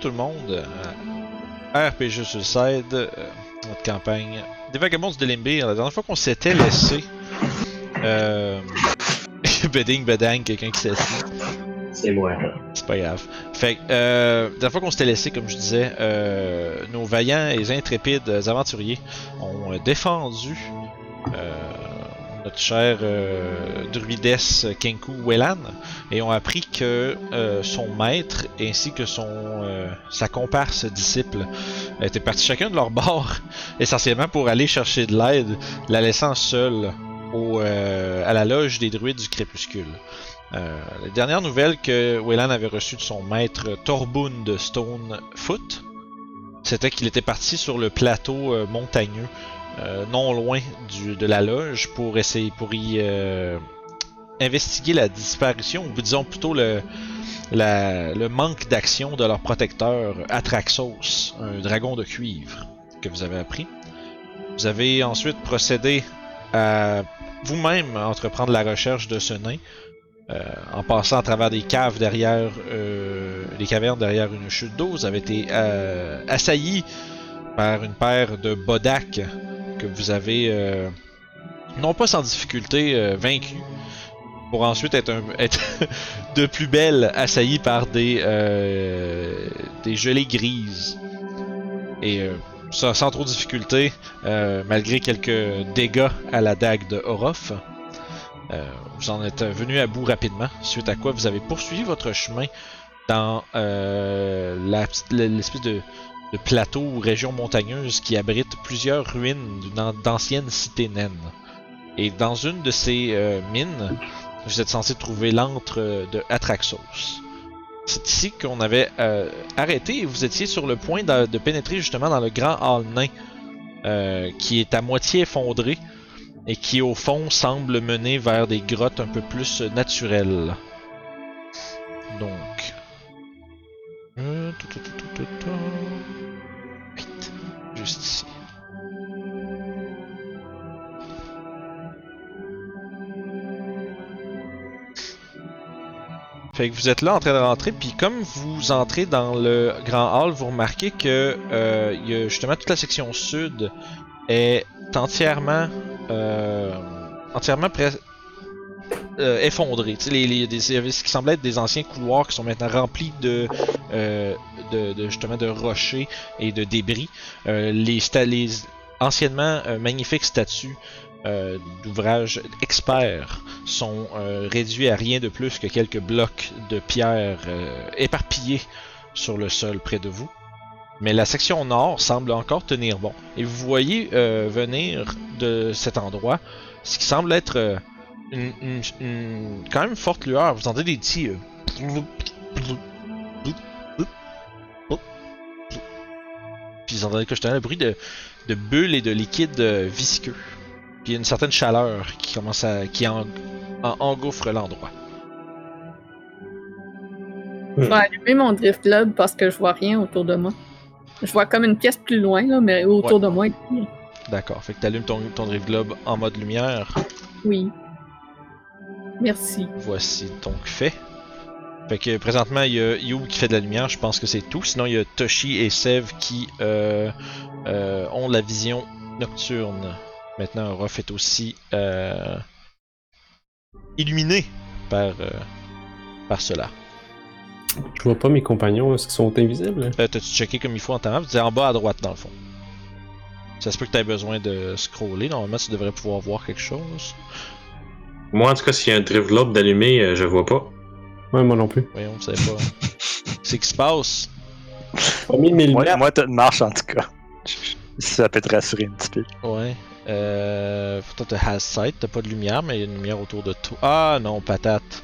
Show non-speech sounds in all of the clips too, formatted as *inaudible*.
tout le monde à RPG Suicide, euh, notre campagne des Vagabonds du Limbir. La dernière fois qu'on s'était laissé, euh, *laughs* bedding, bedang, quelqu'un qui s'est assis. C'est moi. C'est pas grave. Fait que, euh, la dernière fois qu'on s'était laissé, comme je disais, euh, nos vaillants et intrépides aventuriers ont euh, défendu euh, notre cher euh, druidesse Kenku Wellan et ont appris que euh, son maître ainsi que son euh, sa comparse disciple étaient partis chacun de leur bord *laughs* essentiellement pour aller chercher de l'aide, la laissant seule au, euh, à la loge des druides du crépuscule. Euh, la dernière nouvelle que Wellan avait reçue de son maître Torbund Stonefoot, c'était qu'il était parti sur le plateau montagneux, euh, non loin de la loge, pour essayer, pour y euh, investiguer la disparition, ou disons plutôt le, le manque d'action de leur protecteur Atraxos, un dragon de cuivre que vous avez appris. Vous avez ensuite procédé à vous-même entreprendre la recherche de ce nain. Euh, en passant à travers des caves derrière les cavernes derrière une chute d'eau, vous avez été euh, assailli par une paire de bodacs que vous avez euh, non pas sans difficulté euh, vaincu pour ensuite être, *laughs* de plus belle assailli par des euh, des gelées grises et ça sans trop de difficulté malgré quelques dégâts à la dague de Orof. Vous en êtes venu à bout rapidement, suite à quoi vous avez poursuivi votre chemin dans l'espèce de, de plateau ou région montagneuse qui abrite plusieurs ruines d'anciennes cités naines. Et dans une de ces euh, mines, vous êtes censé trouver l'antre de Atraxos. C'est ici qu'on avait euh, arrêté et vous étiez sur le point de, pénétrer justement dans le grand hall nain euh, qui est à moitié effondré et qui au fond semble mener vers des grottes un peu plus naturelles. Donc. Euh, Juste ici. Fait que vous êtes là en train de rentrer, puis comme vous entrez dans le grand hall, vous remarquez que euh, y a justement toute la section sud est entièrement euh, entièrement euh, effondré. Tu sais, les, les, des- ce qui semblait être des anciens couloirs qui sont maintenant remplis de, euh, de, justement de rochers et de débris. Euh, les, anciennement magnifiques statues d'ouvrages experts sont réduits à rien de plus que quelques blocs de pierre éparpillés sur le sol près de vous. Mais la section nord semble encore tenir bon. Et vous voyez venir de cet endroit ce qui semble être une, une- une- quand même forte lueur. Vous entendez des petits. euh, Puis vous entendez que je le bruit de, de bulles et de liquide euh, visqueux. Puis il y a une certaine chaleur qui commence à. qui en- en- engouffre l'endroit. Je vais allumer mon drift globe parce que je vois rien autour de moi. Je vois comme une pièce plus loin, là, mais autour Ouais. de moi. D'accord. Fait que t'allumes ton, ton drift globe en mode lumière. Oui. Merci. Voici donc fait. Fait que présentement, il y a You qui fait de la lumière, je pense que c'est tout. Sinon, il y a Toshi et Sev qui euh, euh, ont la vision nocturne. Maintenant, Ruff est aussi euh, illuminé par, euh, par cela. Je vois pas mes compagnons, est-ce qu'ils sont invisibles? Euh, T'as-tu checké comme il faut en temps C'est en bas à droite, dans le fond. Ça se peut que t'aies besoin de scroller. Normalement, tu devrais pouvoir voir quelque chose. Moi, en tout cas, s'il y a un globe d'allumé, euh, je vois pas. Ouais, moi non plus. Voyons, vous savez pas. *laughs* C'est qui se passe? Pas mis mes Moi, lumières. moi t'as une marche en tout cas. *laughs* Ça peut te rassurer un petit peu. Ouais. Euh. Toi, t'as has sight, t'as pas de lumière, mais il y a une lumière autour de toi. Ah non, patate.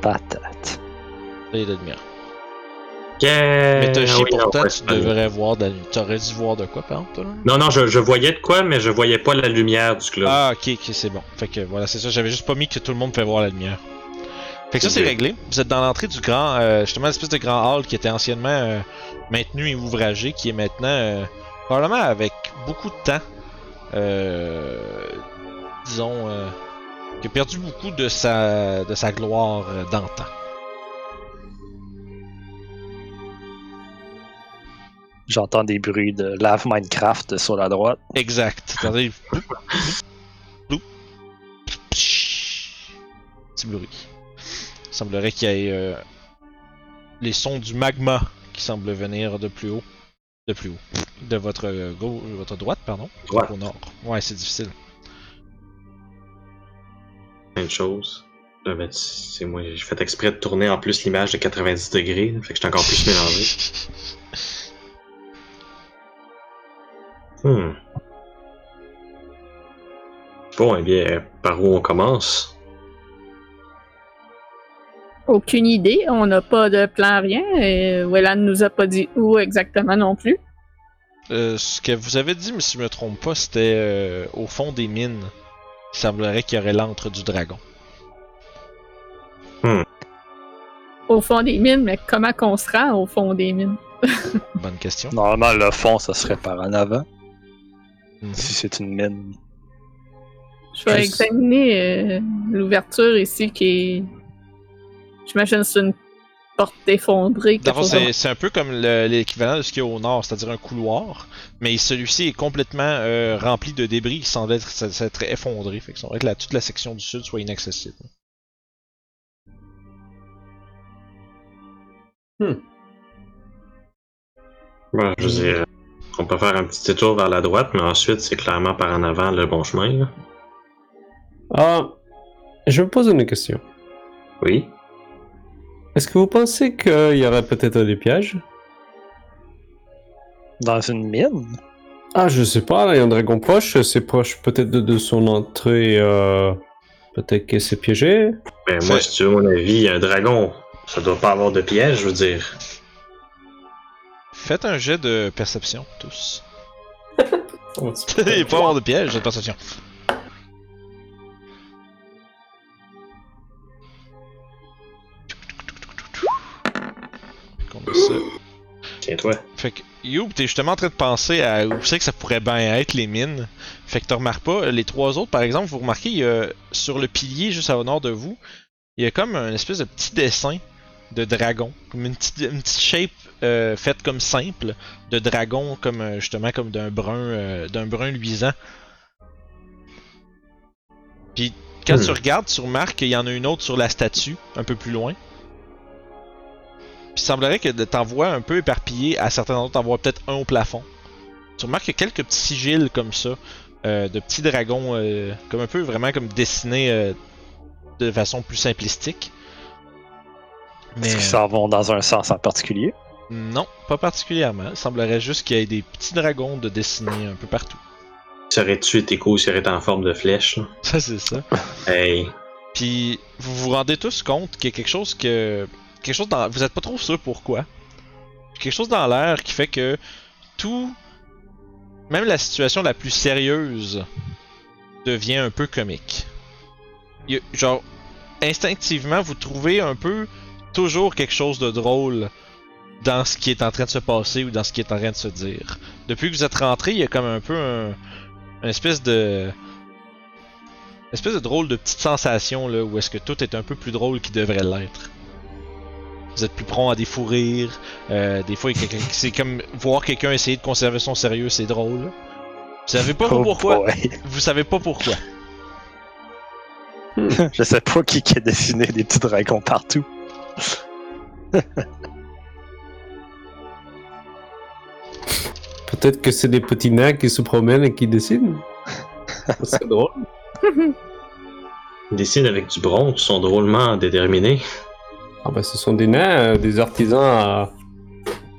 Patate. Là, il y a de la lumière. Yeah! Mais Toshi, Ah oui, ouais, tu devrais voir de la lumière. T'aurais dû voir de quoi, par exemple, toi, là? Non, non, je, je voyais de quoi, mais je voyais pas la lumière du club. Ah, ok, ok, c'est bon. Fait que voilà, c'est ça. J'avais juste pas mis que tout le monde fait voir la lumière. Fait que ça, c'est réglé. Vous êtes dans l'entrée du grand, euh, justement, l'espèce de grand hall qui était anciennement euh, maintenu et ouvragé, qui est maintenant, euh, probablement avec beaucoup de temps, euh, disons, qui a perdu beaucoup de sa, de sa gloire d'antan. J'entends des bruits de lave Minecraft sur la droite. Exact. Attendez. Petit bruit. Il semblerait qu'il y ait euh, les sons du magma qui semblent venir de plus haut. De plus haut. De votre, euh, gau- votre droite, pardon. Droite. Au nord. Ouais, c'est difficile. Plein de choses. Là, ben, c'est moi, j'ai fait exprès de tourner en plus l'image de 90 degrés, fait que j'étais encore plus mélangé. *laughs* Hmm. Bon, eh bien, par où on commence? Aucune idée, on n'a pas de plan, rien. Et Wellan nous a pas dit où exactement non plus. Euh, ce que vous avez dit, mais si je me trompe pas, c'était euh, au fond des mines. Il semblerait qu'il y aurait l'antre du dragon. Au fond des mines, mais comment qu'on se rend au fond des mines? *laughs* Bonne question. Normalement, le fond, ça serait par en avant. Si c'est une mine. Je vais examiner euh, l'ouverture ici qui est. J'imagine que c'est une porte effondrée. c'est c'est un peu comme le- l'équivalent de ce qu'il y a au nord, c'est-à-dire un couloir, mais celui-ci est complètement euh, rempli de débris qui semblent être, s'être effondrés. Fait que ça que la- toute la section du sud soit inaccessible. Bon, je veux dire, on peut faire un petit détour vers la droite, mais ensuite, c'est clairement par en avant le bon chemin, là. Ah, je me pose une question. Oui? Est-ce que vous pensez qu'il y aurait peut-être des pièges? Dans une mine? Ah, je sais pas, là, il y a un dragon proche, c'est proche peut-être de, de son entrée, euh, peut-être que c'est piégé. Ben, moi, si tu veux mon avis, un dragon, ça doit pas avoir de piège, je veux dire. Faites un jet de perception, tous. *laughs* Oh, *laughs* Il peut pas avoir de piège, de perception. Tiens-toi. Fait que, Youb, t'es justement en train de penser à où c'est que ça pourrait bien être les mines. Fait que tu remarques pas, les trois autres par exemple, vous remarquez, il y a, sur le pilier juste au nord de vous, il y a comme un espèce de petit dessin de dragon. Comme une petite, une petite shape euh, faite comme simple de dragon, comme euh, justement comme d'un brun, euh, d'un brun luisant. Puis quand Hmm. tu regardes, tu remarques qu'il y en a une autre sur la statue, un peu plus loin. Puis il semblerait que t'en vois un peu éparpillé à certains endroits, t'en vois peut-être un au plafond. Tu remarques qu'il y a quelques petits sigils comme ça, euh, de petits dragons, comme un peu vraiment comme dessinés de façon plus simplistique. Mais Est-ce qu'ils s'en vont dans un sens en particulier? Non, pas particulièrement. Il semblerait juste qu'il y ait des petits dragons de dessinés un peu partout. Ça aurait-tu été cool s'il aurait été en forme de flèche, là? *laughs* Ça c'est ça. Hey. Puis vous vous rendez tous compte qu'il y a quelque chose que quelque chose dans vous êtes pas trop sûr pourquoi. Quelque chose dans l'air qui fait que tout même la situation la plus sérieuse devient un peu comique. A- genre instinctivement vous trouvez un peu toujours quelque chose de drôle dans ce qui est en train de se passer ou dans ce qui est en train de se dire. Depuis que vous êtes rentré, il y a comme un peu un, une espèce de une espèce de drôle de petite sensation là où est-ce que tout est un peu plus drôle qu'il devrait l'être. Vous êtes plus prompt à des fous rires. euh, des fois, c'est comme voir quelqu'un essayer de conserver son sérieux, c'est drôle. Vous savez pas Oh pourquoi. boy. Vous savez pas pourquoi. *laughs* Je sais pas qui, qui a dessiné des petits dragons partout. *laughs* Peut-être que c'est des petits nains qui se promènent et qui dessinent. *laughs* c'est drôle. Ils dessinent avec du bronze, ils sont drôlement déterminés. Ah bah ce sont des nains, euh, des artisans euh,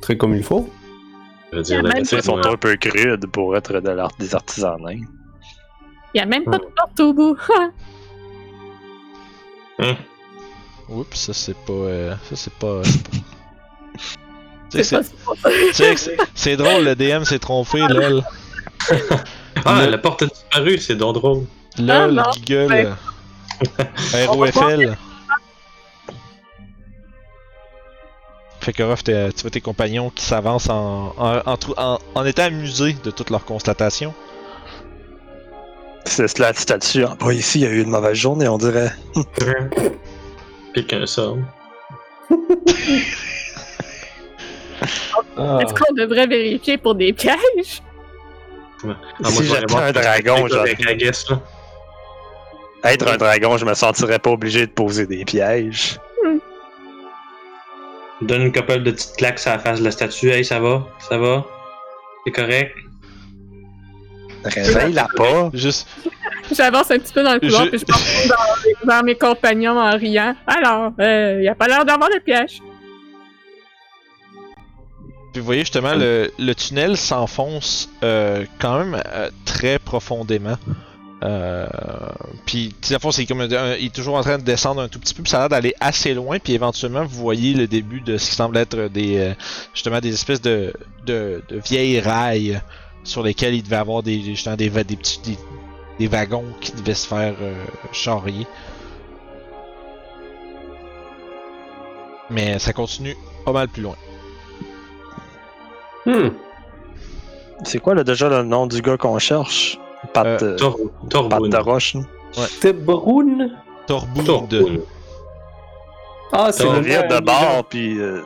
très comme il faut. Je veux dire, la Ils sont un peu crudes pour être de l'art des artisans nains. Il y a même pas de porte au bout. hein? Oups, ça c'est pas. euh, ça c'est pas. Tu sais, *laughs* c'est drôle, le DM s'est trompé, lol. Ah, Le- la porte a disparu, c'est donc drôle. Lol, Ah. Giggle. Ouais. *laughs* ROFL. Fait que Ruff, tu vois tes compagnons qui s'avancent en, en, en, trou- en- en étant amusés de toutes leurs constatations. C'est la statue bas ici, il y a eu une mauvaise journée, on dirait. *laughs* Pique un sort. Ah. Est-ce qu'on devrait vérifier pour des pièges? Ah, Si j'étais voir un dragon, là. Être un dragon, je me sentirais pas obligé de poser des pièges. Donne une couple de petites claques sur la face de la statue. Hey, ça va? Ça va? C'est correct? Réveille-la pas. Juste, J'avance un petit peu dans le couloir, Je- puis je pense dans, vers mes compagnons en riant. Alors, il n'y a pas l'air d'avoir de piège. Puis vous voyez justement, le, le tunnel s'enfonce euh, quand même euh, très profondément. Euh, puis, à fond, c'est comme un- un- il est toujours en train de descendre un tout petit peu, puis ça a l'air d'aller assez loin, puis éventuellement, vous voyez le début de ce qui semble être des, euh, justement, des espèces de, de, de vieilles rails sur lesquels il devait avoir des, justement, des, des petits, des, des wagons qui devaient se faire euh, charrier. Mais ça continue pas mal plus loin. Hmm. C'est quoi là, déjà le nom du gars qu'on cherche? Pat, Euh, euh, Tor Pat Torboun. de roche. là. Tebroun Torboud. Torboun. Ah, c'est le nom de bord, puis. Euh...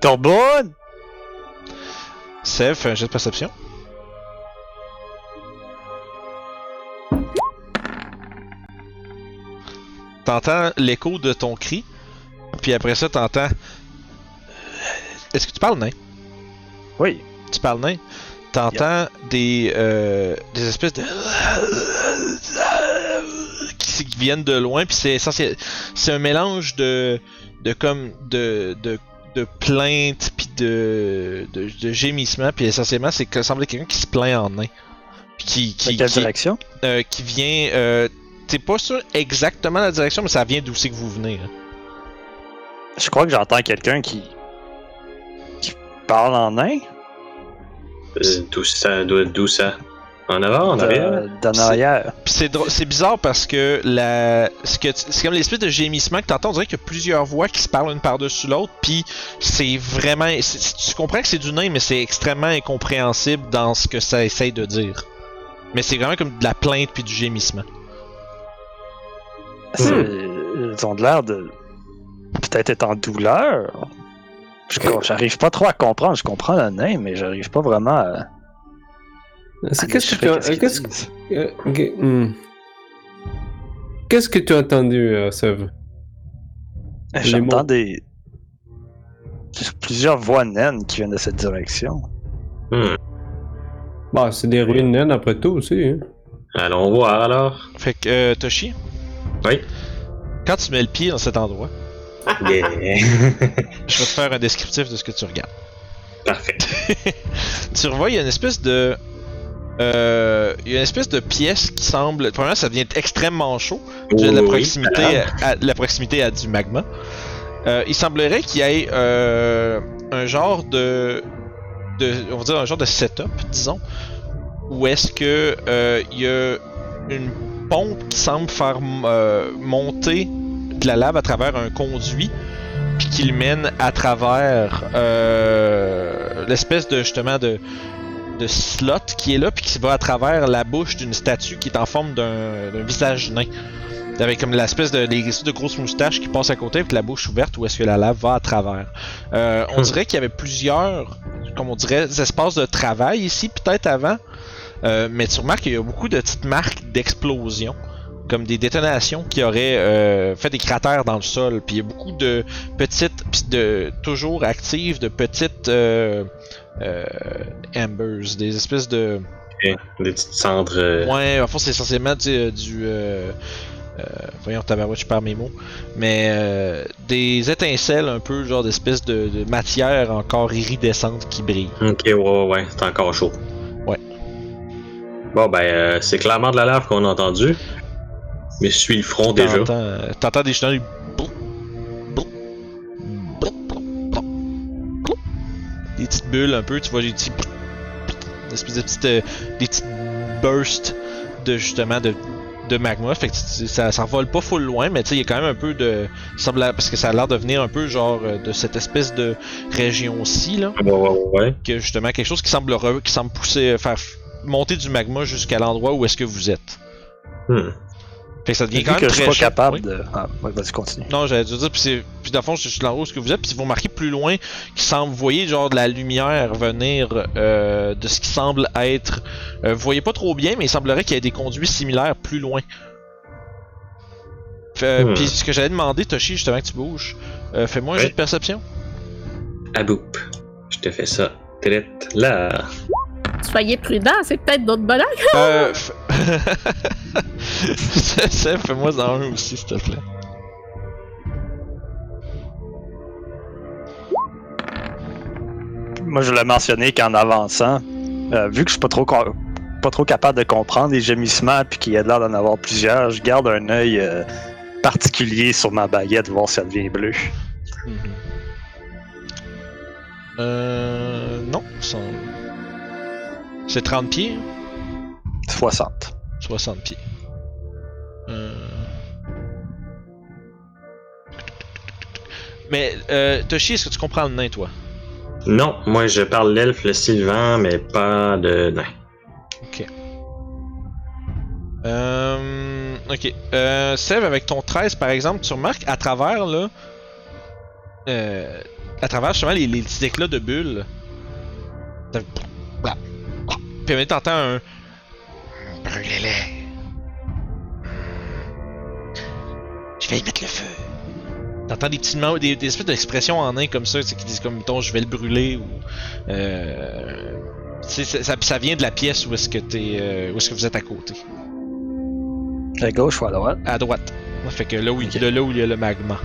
Torbonne! Sev, fais un jet de perception. T'entends l'écho de ton cri, puis après ça, t'entends. Est-ce que tu parles nain? Oui. Tu parles nain T'entends des, euh, des espèces de. qui, qui viennent de loin, puis c'est essentiel. C'est un mélange de. de comme. de. de de plaintes puis de, de, de gémissements puis essentiellement c'est que ça semble être quelqu'un qui se plaint en nain qui qui, quelle qui, direction? euh, qui vient euh, t'es pas sûr exactement la direction mais ça vient d'où c'est que vous venez là. Je crois que j'entends quelqu'un qui. Parle en nain? Euh, D'où ça? D'où ça? En avant, en arrière? de- D'en arrière. Puis c'est bizarre parce que la ce que tu- c'est comme l'espèce de gémissement que t'entends on dirait qu'il y a plusieurs voix qui se parlent une par-dessus l'autre puis c'est vraiment tu comprends que c'est du nain mais c'est extrêmement incompréhensible dans ce que ça essaye de dire. Mais c'est vraiment comme de la plainte puis du gémissement. C'est- Ils ont de l'air de. peut-être être en douleur. Je- J'arrive pas trop à comprendre. Je comprends le nain, mais j'arrive pas vraiment à. Qu'est-ce que tu as. euh, hmm. Que tu entendu, euh, Sev? Mots. J'entends des. plusieurs voix naines qui viennent de cette direction. Hmm. Bah, c'est des ruines naines après tout aussi. Hein. Allons voir alors. Fait que euh, Toshi, Oui. quand tu mets le pied dans cet endroit, Yeah. je vais te faire un descriptif de ce que tu regardes. Parfait. *laughs* tu revois, il y a une espèce de. euh, il y a une espèce de pièce qui semble. Premièrement, ça devient extrêmement chaud. à la proximité, à, la proximité à du magma. Euh, il semblerait qu'il y ait euh, un genre de, de, on va dire un genre de setup, disons, où est-ce que il y a une pompe qui semble faire monter de la lave à travers un conduit, puis qui le mène à travers euh, l'espèce de justement de de slot qui est là, puis qui va à travers la bouche d'une statue qui est en forme d'un visage nain. Avec comme l'espèce de, les de grosses moustaches qui passent à côté avec la bouche ouverte où est-ce que la lave va à travers. Euh, on Hmm. dirait qu'il y avait plusieurs, comme on dirait, espaces de travail ici, peut-être avant. Euh, mais tu remarques qu'il y a beaucoup de petites marques d'explosion, comme des détonations qui auraient euh, fait des cratères dans le sol. Puis il y a beaucoup de petites, de toujours actives, de petites euh, euh, embers, des espèces de Ok. Des petites cendres. euh, Ouais, en fait, c'est essentiellement du. du euh, euh, voyons, tabarouette, je perds mes mots. Mais euh, des étincelles, un peu, genre d'espèce de, de matière encore iridescente qui brille. Ok, ouais, ouais, ouais, c'est encore chaud. Ouais. Bon, ben, euh, c'est clairement de la lave qu'on a entendu. Mais je suis le front déjà. T'entends, euh, des chenilles. Des petites bulles un peu, tu vois, des petits. Des petites. euh, des petites bursts de justement de, de magma. Fait que ça, ça vole pas full loin, mais tu sais, il y a quand même un peu de. semble- parce que ça a l'air de venir un peu genre euh, de cette espèce de région-ci, là. Ouais, ouais, ouais. Que justement quelque chose qui semble, re- qui semble pousser, faire monter du magma jusqu'à l'endroit où est-ce que vous êtes. Hmm. Fait que ça devient Vu quand même que je suis pas chaud. capable Oui. de. Ah, ouais, vas-y, continue. Non, j'allais te dire, puis, c'est- puis dans le fond, je suis dans haut ce que vous êtes, puis vous remarquez plus loin qu'il semble, vous voyez genre de la lumière venir euh, de ce qui semble être. euh, vous voyez pas trop bien, mais il semblerait qu'il y ait des conduits similaires plus loin. Fait- Hmm. Puis ce que j'allais demander, Toshi, justement que tu bouges, euh, fais-moi un jeu de perception. Aboup. Je te fais ça. Télét, là. Soyez prudents, c'est peut-être d'autres bonheurs. euh, f- *laughs* Seb, fais-moi dans un aussi, s'il te plaît. Moi, je l'ai mentionné qu'en avançant, euh, vu que je suis pas trop, pas trop capable de comprendre les gémissements puis qu'il y a l'air d'en avoir plusieurs, je garde un œil euh, particulier sur ma baguette, voir si elle devient bleue. Euh. Non, ça- c'est 30 pieds? hein? 60. 60 pieds. Euh... Mais, euh, Toshi, est-ce que tu comprends le nain, toi? Non, moi je parle l'elfe, le sylvan, mais pas de nain. Euh... Ok. Euh, Sève, avec ton 13, par exemple, tu remarques à travers, là... Euh... À travers, justement, les, les petits éclats de bulles... Puis maintenant, t'entends un... Brûlez-les. Je vais y mettre le feu. T'entends des petits mots, des, des espèces d'expressions en nain comme ça, tu sais, qui disent comme, mettons, je vais le brûler ou... Euh... ça, ça, ça vient de la pièce où est-ce que t'es, euh, où est-ce que vous êtes à côté. À gauche ou à droite? À droite. Fait que là où, de là où il y a le magma.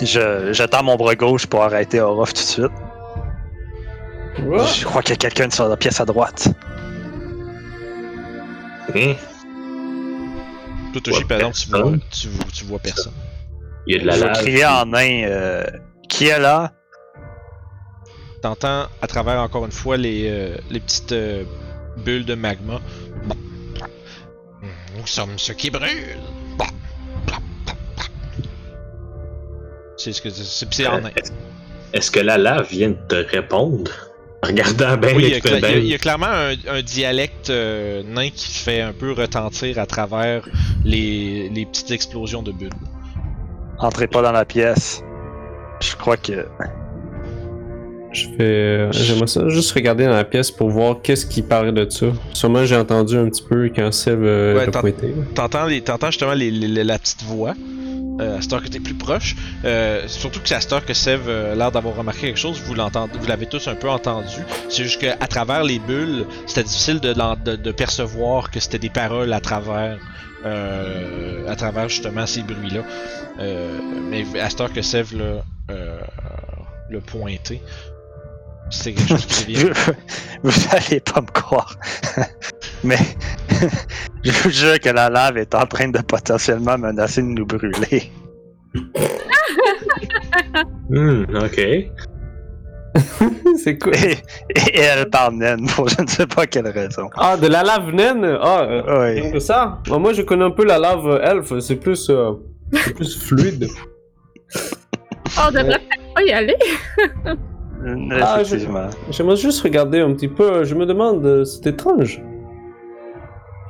Je, je tends mon bras gauche pour arrêter Orof tout de suite. Je crois qu'il y a quelqu'un sur la pièce à droite. Hein? Toi, Toshi, par exemple, tu vois, personne. tu, vois- tu vois personne. Il y a de la je lave. crier en nain euh, Qui est là? T'entends à travers encore une fois les, euh, les petites euh, bulles de magma. Nous sommes ceux qui brûlent. C'est ce que c'est c'est en nain. Est-ce que la lave vient de te répondre? Regardant bien Oui, il y, a, il y a- clairement un, un dialecte euh, nain qui fait un peu retentir à travers les, les petites explosions de bulles. Entrez pas dans la pièce. Je crois que. Je vais. J'aimerais ça juste regarder dans la pièce pour voir qu'est-ce qui paraît de ça. Sûrement j'ai entendu un petit peu quand Seb euh, Ouais. T'entends, les, justement les, les- la petite voix. Euh, à cette heure que t'es plus proche. Euh, surtout que c'est à cette heure que Sev euh, a l'air d'avoir remarqué quelque chose, vous l'entendez, vous l'avez tous un peu entendu. C'est juste qu'à travers les bulles, c'était difficile de, de, de percevoir que c'était des paroles à travers, euh, à travers justement ces bruits-là. Euh, mais à cette heure que Sev l'a, euh, l'a pointé, c'est quelque chose qui vient. Vous, vous allez pas me croire. *laughs* Mais *laughs* je vous jure que la lave est en train de potentiellement menacer de nous brûler. *laughs* Hmm, ok. c'est quoi? Et, et elle parle naine pour je ne sais pas quelle raison. Ah, de la lave naine? Ah, euh, Oui. que ça? Bah, Moi je connais un peu la lave euh, elfe, c'est plus. euh, c'est plus fluide. Oh, on devrait peut-être pas y aller. Ah, Effectivement. J'aimerais juste regarder un petit peu. Je me demande, euh, c'est étrange.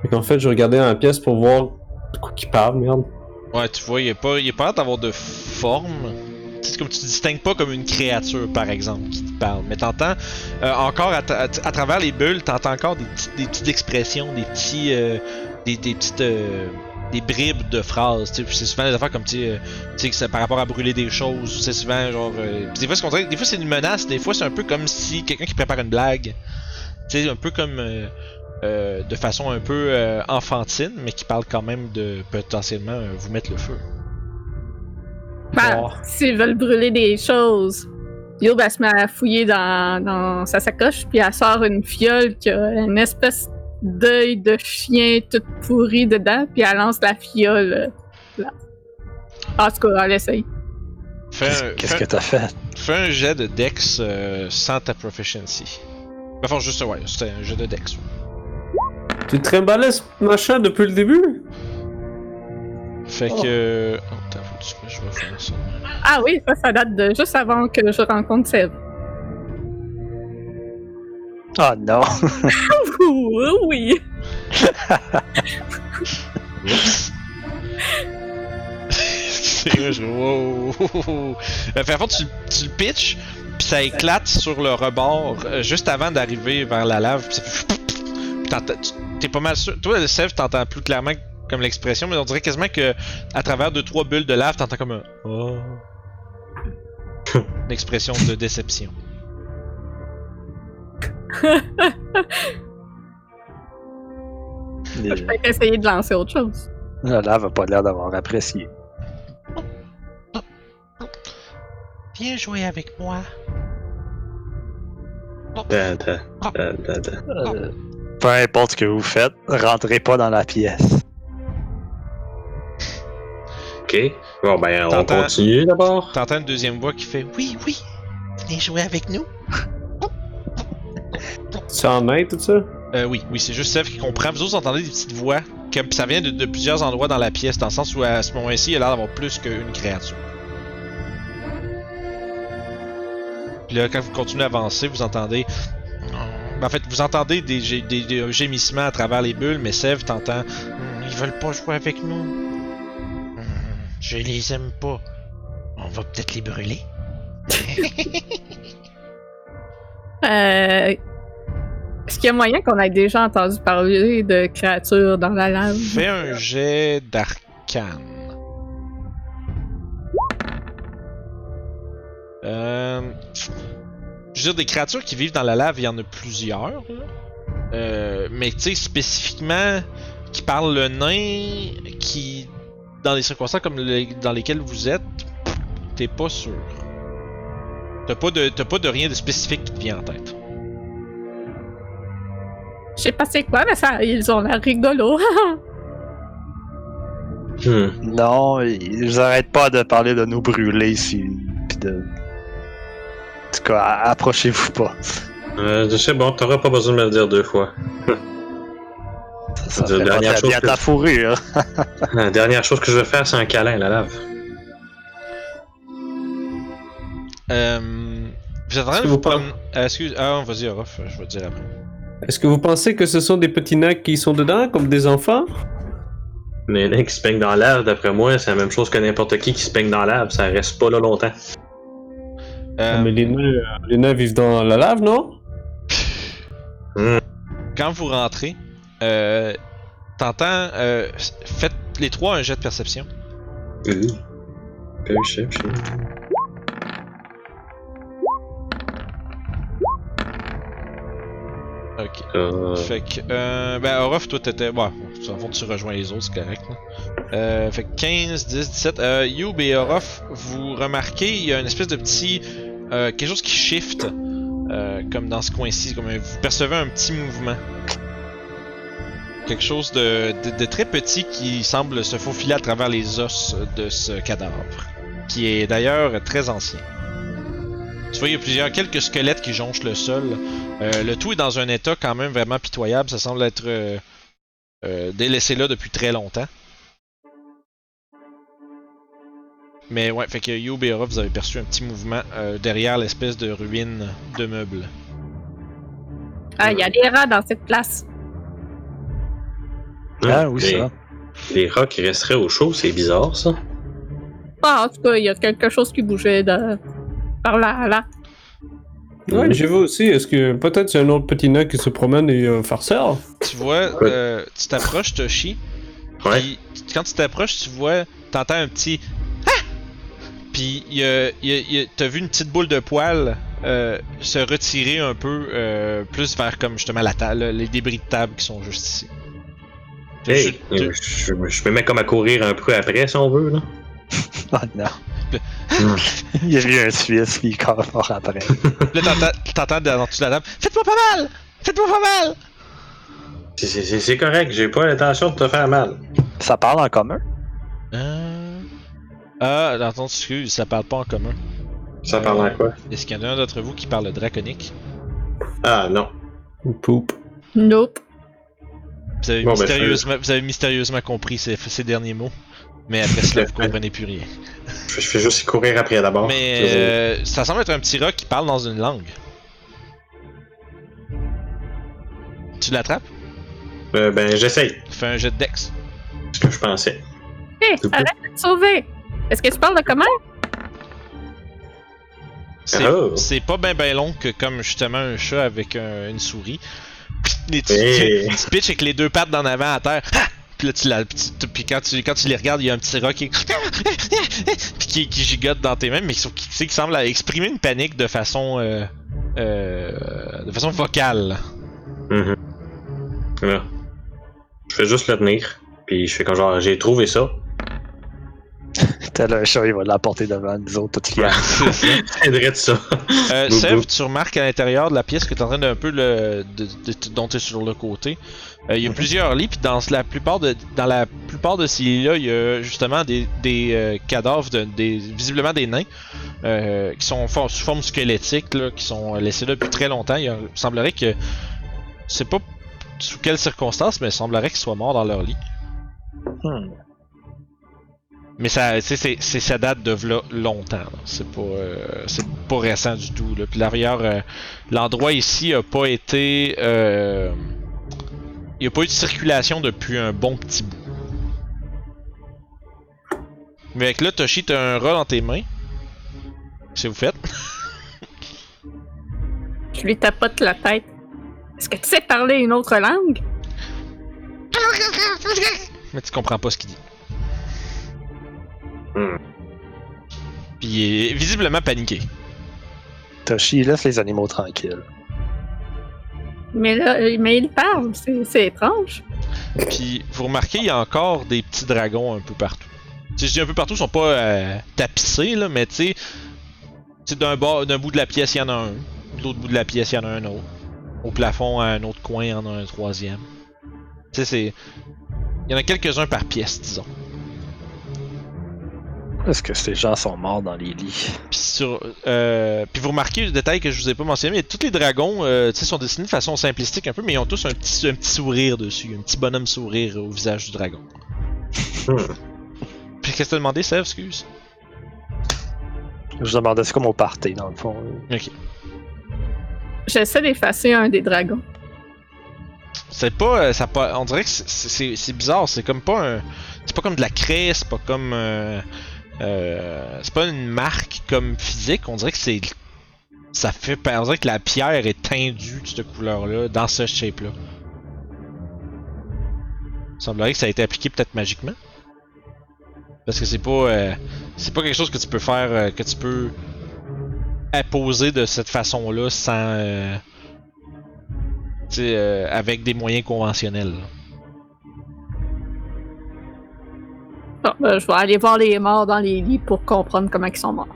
Fait qu'en fait, je regardais dans la pièce pour voir de quoi qui parle, merde. Ouais, tu vois, il est pas, il est pas l'air d'avoir de forme. C'est comme tu te distingues pas comme une créature, par exemple, qui te parle. Mais t'entends euh, encore à, à travers les bulles, t'entends encore des, des petites expressions, des petits, euh, des, des petites, euh, des bribes de phrases. C'est souvent des affaires comme tu sais, euh, c'est par rapport à brûler des choses. C'est souvent genre, euh, des fois c'est des fois c'est une menace, des fois c'est un peu comme si quelqu'un qui prépare une blague. Tu sais, un peu comme euh, euh, de façon un peu euh, enfantine, mais qui parle quand même de potentiellement euh, vous mettre le feu. Ben, Oh. s'ils veulent brûler des choses, Yob, elle se met à fouiller dans, dans sa sacoche, puis elle sort une fiole qui a une espèce d'œil de chien tout pourri dedans, puis elle lance la fiole euh, là. En tout cas, elle essaye. Fais Qu'est-ce que t'as fait? fais un jet de Dex euh, sans ta proficiency. Enfin, juste, ouais, c'était un jet de Dex. Tu trimballais ce machin depuis le début? Fait Oh. que. Oh, je vais faire ça. Ah oui, ça, ça date de juste avant que je rencontre Seb. Oh non! *laughs* oui. C'est je wow. Fait, en fait, tu, tu le pitches, puis ça éclate sur le rebord euh, juste avant d'arriver vers la lave. T'es pas mal sûr. Toi, le Sev, t'entends plus clairement comme l'expression, mais on dirait quasiment que à travers deux trois bulles de lave, t'entends comme un oh. *laughs* Une expression de déception. Les- Je vais essayer de lancer autre chose. La lave a pas l'air d'avoir apprécié. Viens jouer avec moi. Da, da, da, da, da. Euh, peu importe ce que vous faites, rentrez pas dans la pièce. Ok. Bon, ben, on continue d'abord. T'entends une deuxième voix qui fait Oui, oui, venez jouer avec nous. *laughs* Ça en aide, tout ça? Euh, oui, oui, c'est juste Sev qui comprend. Vous autres entendez des petites voix, comme ça vient de, de plusieurs endroits dans la pièce, dans le sens où à ce moment-ci, il a l'air d'avoir plus qu'une créature. Puis là, quand vous continuez à avancer, vous entendez. Ben, En fait, vous entendez des, gé- des- des gémissements à travers les bulles, mais Sev t'entend. Hmm, ils veulent pas jouer avec nous. Hmm, je les aime pas. On va peut-être les brûler. *laughs* Euh, Est-ce qu'il y a moyen qu'on ait déjà entendu parler de créatures dans la lave? Fais un jet d'arcane. Euh, je veux dire, des créatures qui vivent dans la lave, il y en a plusieurs. Euh, mais tu sais, spécifiquement, qui parlent le nain, qui, dans les circonstances comme dans lesquelles vous êtes, t'es pas sûr. T'as pas, pas de rien de spécifique qui te vient en tête. Je sais pas c'est quoi, mais ça, ils ont l'air rigolos. *laughs* Hmm. Non, ils arrêtent pas de parler de nous brûler ici. Pis de. En tout cas, approchez-vous pas. Euh, c'est bon, t'auras pas besoin de me le dire deux fois. Ça, ça La pas dernière chose bien que- ta fourrure. *laughs* *laughs* La dernière chose que je vais faire, c'est un câlin, la lave. Euh, vous êtes en train Est-ce de que vous promener- euh, excuse, ah, vas-y, Orof, je vais te dire après. Est-ce que vous pensez que ce sont des petits nains qui sont dedans, comme des enfants? Mais les nains qui se peignent dans la lave, d'après moi, c'est la même chose que n'importe qui qui se peigne dans la lave. Ça reste pas là longtemps. Euh, Mais les nains, euh, les nains vivent dans la lave, non? quand vous rentrez, euh, t'entends, euh, faites les trois un jet de perception. Euh, Ok. Euh, Fait que, euh, ben, Orof, toi t'étais. Bon, en fond, tu rejoins les autres, c'est correct. Là. Euh, fait que 15, 10, 17. Euh, Youb et Orof, vous remarquez, il y a une espèce de petit. euh, quelque chose qui shift, euh, comme dans ce coin-ci. Comme vous percevez un petit mouvement. Quelque chose de, de, de très petit qui semble se faufiler à travers les os de ce cadavre. Qui est d'ailleurs très ancien. Tu vois, il y a plusieurs, quelques squelettes qui jonchent le sol. Euh, le tout est dans un état quand même vraiment pitoyable. Ça semble être euh, euh, délaissé là depuis très longtemps. Mais ouais, fait que Orof, vous avez perçu un petit mouvement euh, derrière l'espèce de ruine de meubles. Ah, il y a des rats dans cette place. Ah oui, les, ça. Les rats qui resteraient au chaud, c'est bizarre, ça. Ah, en tout cas, il y a quelque chose qui bougeait de... par là, là. Ouais, j'ai vu aussi. Est-ce que peut-être c'est un autre petit nain qui se promène et un farceur? Tu vois, euh, tu t'approches, Toshi. Ouais. Puis quand tu t'approches, tu vois, t'entends un petit Ah! Puis il y a- il y a- y a- t'as vu une petite boule de poils euh, se retirer un peu euh, plus vers comme justement la table, les débris de table qui sont juste ici. Hey, Je- euh, je, je me mets comme à courir un peu après, si on veut, là. Oh *laughs* non. *laughs* Il y a eu un Suisse, puis il court fort après. *laughs* Là, t'entends- dans dessous de la table Faites-moi pas mal Faites-moi pas mal C'est- correct, j'ai pas l'intention de te faire mal. Ça parle en commun? Euh... Ah, attends, excuse, ça parle pas en commun. Ça parle à quoi? Est-ce qu'il y en a un d'entre vous qui parle draconique? Ah, non. Poup. Nope. vous avez, Bon, ben, mystérieusement, vous avez mystérieusement compris ces, ces derniers mots. Mais après cela, vous comprenez plus rien? Je, fais juste courir après d'abord. Mais euh, ça semble être un petit rat qui parle dans une langue. Tu l'attrapes? Euh, ben, j'essaye. Fais un jet de dex. ce que je pensais. Hé, C'est arrête de te sauver! Est-ce que tu parles de comment? C'est Oh. c'est pas ben ben long que comme justement un chat avec un- une souris. Les Hey. tu- *laughs* tu pitches avec les deux pattes d'en avant à terre. Ah! Puis là, tu la, puis quand tu, quand tu les regardes, il y a un petit rat qui, *laughs* puis qui, qui gigote dans tes mains, mais qui, semble exprimer une panique de façon, euh, euh, de façon vocale. Mhm. Là. Je fais juste le tenir. Puis je fais comme genre, j'ai trouvé ça. *laughs* Tel un chat, il va l'apporter devant nous autres, tout fier. C'est *laughs* de ça. Euh, tu remarques à l'intérieur de la pièce que tu es en train d'un peu le, de, de- dont tu es sur le côté. Euh, Il y a plusieurs lits, puis dans la plupart de dans la plupart de ces lits-là, il y a justement des, des euh, cadavres de des visiblement des nains euh, qui sont for- sous forme squelettique, là, qui sont laissés là depuis très longtemps. Il, a- il semblerait que c'est pas sous quelles circonstances, mais il semblerait qu'ils soient morts dans leur lit. Hmm. Mais ça, c'est, ça date de longtemps. C'est pas, euh, c'est pas récent du tout. Là. Puis euh, l'endroit ici a pas été, il y a pas eu de circulation depuis un bon petit bout. Mais avec là, Toshi, t'as un rat dans tes mains. Qu'est-ce que vous faites? Je lui tapote la tête. Est-ce que tu sais parler une autre langue? Mais tu comprends pas ce qu'il dit. Hmm. Puis il est visiblement paniqué. Toshi, laisse les animaux tranquilles. Mais là, euh, mais il parle, c'est étrange. Puis vous remarquez, il y a encore des petits dragons un peu partout. Tu sais, je dis un peu partout, ils sont pas euh, tapissés, là, mais tu sais, d'un bout de la pièce, il y en a un. De l'autre bout de la pièce, il y en a un autre. Au plafond, à un autre coin, il y en a un troisième. Tu sais, c'est. Il y en a quelques-uns par pièce, disons. Est-ce que ces gens sont morts dans les lits? Puis sur, euh, puis vous remarquez le détail que je vous ai pas mentionné, mais tous les dragons, euh, tu sais, sont dessinés de façon simplistique un peu, mais ils ont tous un petit, un petit sourire dessus, un petit bonhomme sourire au visage du dragon. Hmm. Puis qu'est-ce que t'as demandé, Sev, excuse? Je demandais, c'est comme au party, dans le fond. Ok. J'essaie d'effacer un des dragons. C'est pas, euh, ça pas, on dirait que c'est- c'est c'est bizarre, c'est comme pas un, c'est pas comme de la craie, c'est pas comme, euh, euh, c'est pas une marque comme physique, on dirait que c'est, ça fait, on dirait que la pierre est teindue de cette couleur-là, dans ce shape-là. Il semblerait que ça a été appliqué peut-être magiquement. Parce que c'est pas, euh, c'est pas quelque chose que tu peux faire, euh, que tu peux apposer de cette façon-là sans, euh, tu sais, avec des moyens conventionnels. là. Ben, je vais aller voir les morts dans les lits pour comprendre comment ils sont morts.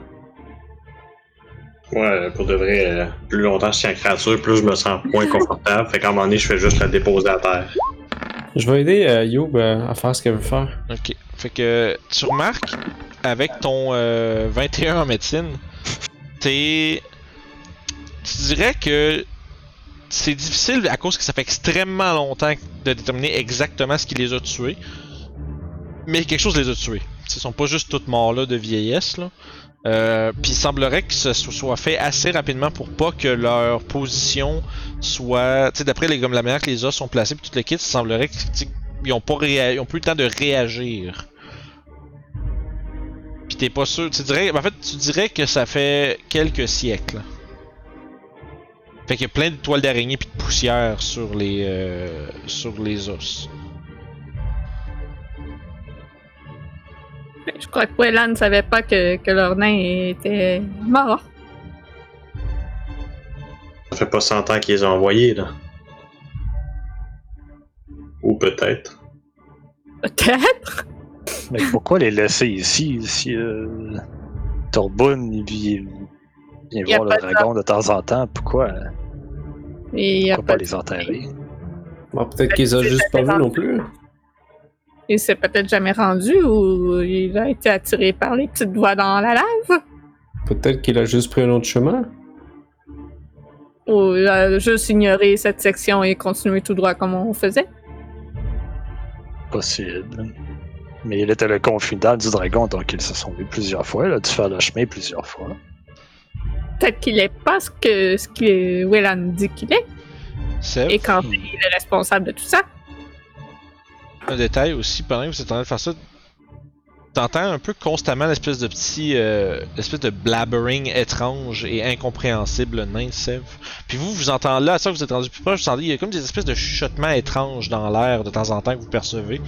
Ouais, pour de vrai, euh, plus longtemps je tiens la créature, plus je me sens moins *laughs* confortable. Fait qu'à un moment donné, je fais juste la déposer à terre. Je vais aider euh, Youb euh, à faire ce qu'elle veut faire. Ok. Fait que tu remarques, avec ton euh, 21 en médecine, t'es. Tu dirais que c'est difficile à cause que ça fait extrêmement longtemps de déterminer exactement ce qui les a tués. Mais quelque chose les a tués. Ils sont pas juste toutes morts là de vieillesse là. Euh, Puis il semblerait que ce so- soit fait assez rapidement pour pas que leur position soit, tu sais, d'après les comme la manière que les os sont placés puis tout le kit, il semblerait que tu sais, ils ont pas réa- ils ont plus le temps de réagir. Puis t'es pas sûr, tu dirais, en fait, tu dirais que ça fait quelques siècles. Fait qu'il y a plein de toiles d'araignée puis de poussière sur les euh, sur les os. Je crois que Wellan ne savait pas que, que leur nain était mort. Ça fait pas 100 ans qu'ils les ont envoyés, là. Ou peut-être. Peut-être? Mais pourquoi les laisser ici si euh, Torbun il vient, voir le dragon de temps en temps? Pourquoi, a pourquoi pas pas- les enterrer? Bon, peut-être qu'ils ont juste pas vu non plus. Il s'est peut-être jamais rendu ou il a été attiré par les petites voix dans la lave? Peut-être qu'il a juste pris un autre chemin? Ou il a juste ignoré cette section et continué tout droit comme on faisait? Possible. Mais il était le confident du dragon, donc ils se sont vus plusieurs fois. Il a dû faire le chemin plusieurs fois. Peut-être qu'il est pas ce que ce que Wellan dit qu'il est et qu'en fait il est responsable de tout ça. Un détail aussi, pendant que vous êtes en train de faire ça, t'entends un peu constamment l'espèce de petit, euh, l'espèce de blabbering étrange et incompréhensible nain Sev. Puis vous, vous entendez là, à ça vous êtes rendu plus proche, vous entendez, il y a comme des espèces de chuchotements étranges dans l'air de temps en temps que vous percevez,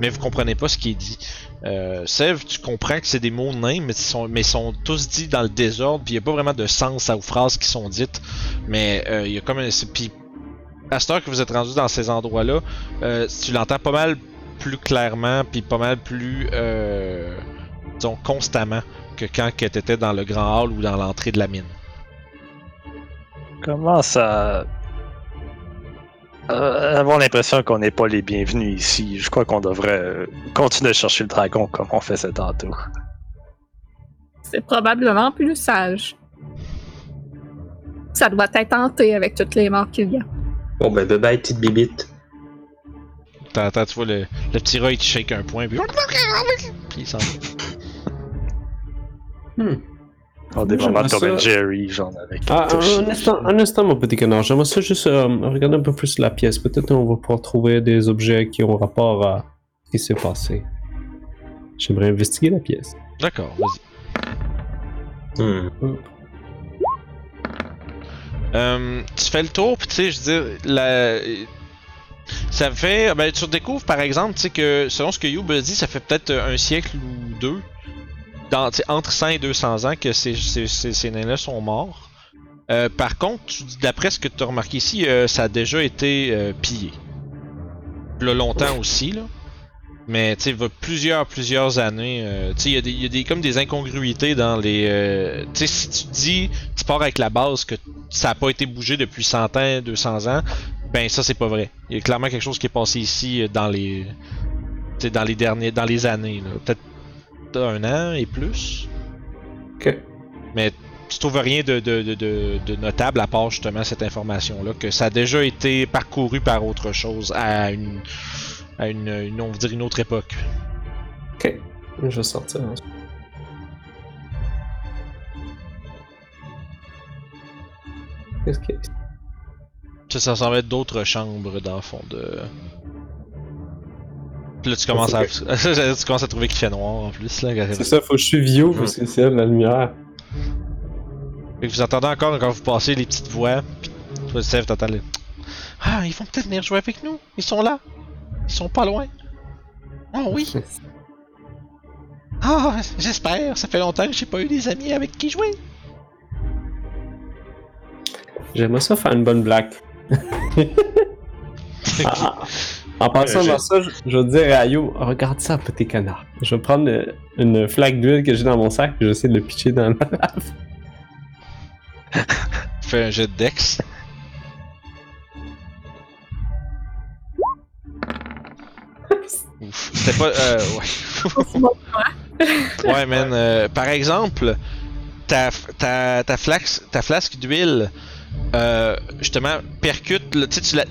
mais vous comprenez pas ce qui est dit. Euh, tu comprends que c'est des mots nains, mais ils sont, mais sont tous dits dans le désordre, puis il y a pas vraiment de sens aux phrases qui sont dites, mais euh, il y a comme un, à cette heure que vous êtes rendu dans ces endroits-là, euh, tu l'entends pas mal plus clairement, puis pas mal plus, euh, disons, constamment que quand que t'étais dans le grand hall ou dans l'entrée de la mine. commence à euh, avoir l'impression qu'on n'est pas les bienvenus ici? Je crois qu'on devrait euh, continuer à chercher le dragon comme on faisait tantôt. C'est probablement plus sage. Ça doit être hanté avec toutes les morts qu'il y a. Bon, ben, bye bye, petite bibite. T'entends, tu vois le, le petit rat qui shake un point, puis, puis il s'en va. Tom ça- and Jerry, genre avec. Ah, un instant, un instant, mon petit canard. J'aimerais ça juste euh, regarder un peu plus la pièce. Peut-être on va pouvoir trouver des objets qui ont rapport à ce qui s'est passé. J'aimerais investiguer la pièce. D'accord, vas-y. Hmm. Euh, tu fais le tour, puis tu sais, je veux dire, la... ça fait. Ben, tu redécouvres par exemple, tu sais, que selon ce que Youb dit, ça fait peut-être un siècle ou deux, dans, entre 100 et 200 ans, que ces, ces, ces, nains-là sont morts. Euh, par contre, d'après ce que tu as remarqué ici, euh, ça a déjà été euh, pillé. Là, longtemps aussi, là. Mais tu sais, il va plusieurs, plusieurs années. euh, tu sais, il y a des, il y a des, comme des incongruités dans les. euh, tu sais, si tu dis, tu pars avec la base que ça a pas été bougé depuis 100 ans, 200 ans, ben ça c'est pas vrai. Il y a clairement quelque chose qui est passé ici euh, dans les, tu sais, dans les derniers, dans les années, peut-être un an et plus. Ok. Mais tu trouves rien de, de, de, de, de notable à part justement cette information-là, que ça a déjà été parcouru par autre chose à une, à une, une on va dire une autre époque. Ok. Je vais sortir. hein. Qu'est-ce ici? Ça, ça semble être d'autres chambres dans le fond de. Puis là, tu commences à. *laughs* tu commences à trouver qu'il fait noir en plus. Là, C'est ça, faut que je suis vieux parce que c'est elle la lumière. Que vous entendez encore quand vous passez les petites voix. Puis toi, Steph, t'entends les. Ah, ils vont peut-être venir jouer avec nous. Ils sont là. Ils sont pas loin. Oh oui. Ah, j'espère. Ça fait longtemps que j'ai pas eu des amis avec qui jouer. J'aimerais ça faire une bonne blague. *laughs* Ah, En passant Euh, dans ça, je, je vais dire à Yo, regarde ça, petit canard. Je vais prendre euh, une flaque d'huile que j'ai dans mon sac et je vais essayer de le pitcher dans la lave. Fais un jet de Dex. C'était pas. Euh, ouais. Ouais, man. euh, par exemple, ta, ta, ta, flax- ta flasque d'huile, euh, justement, percute,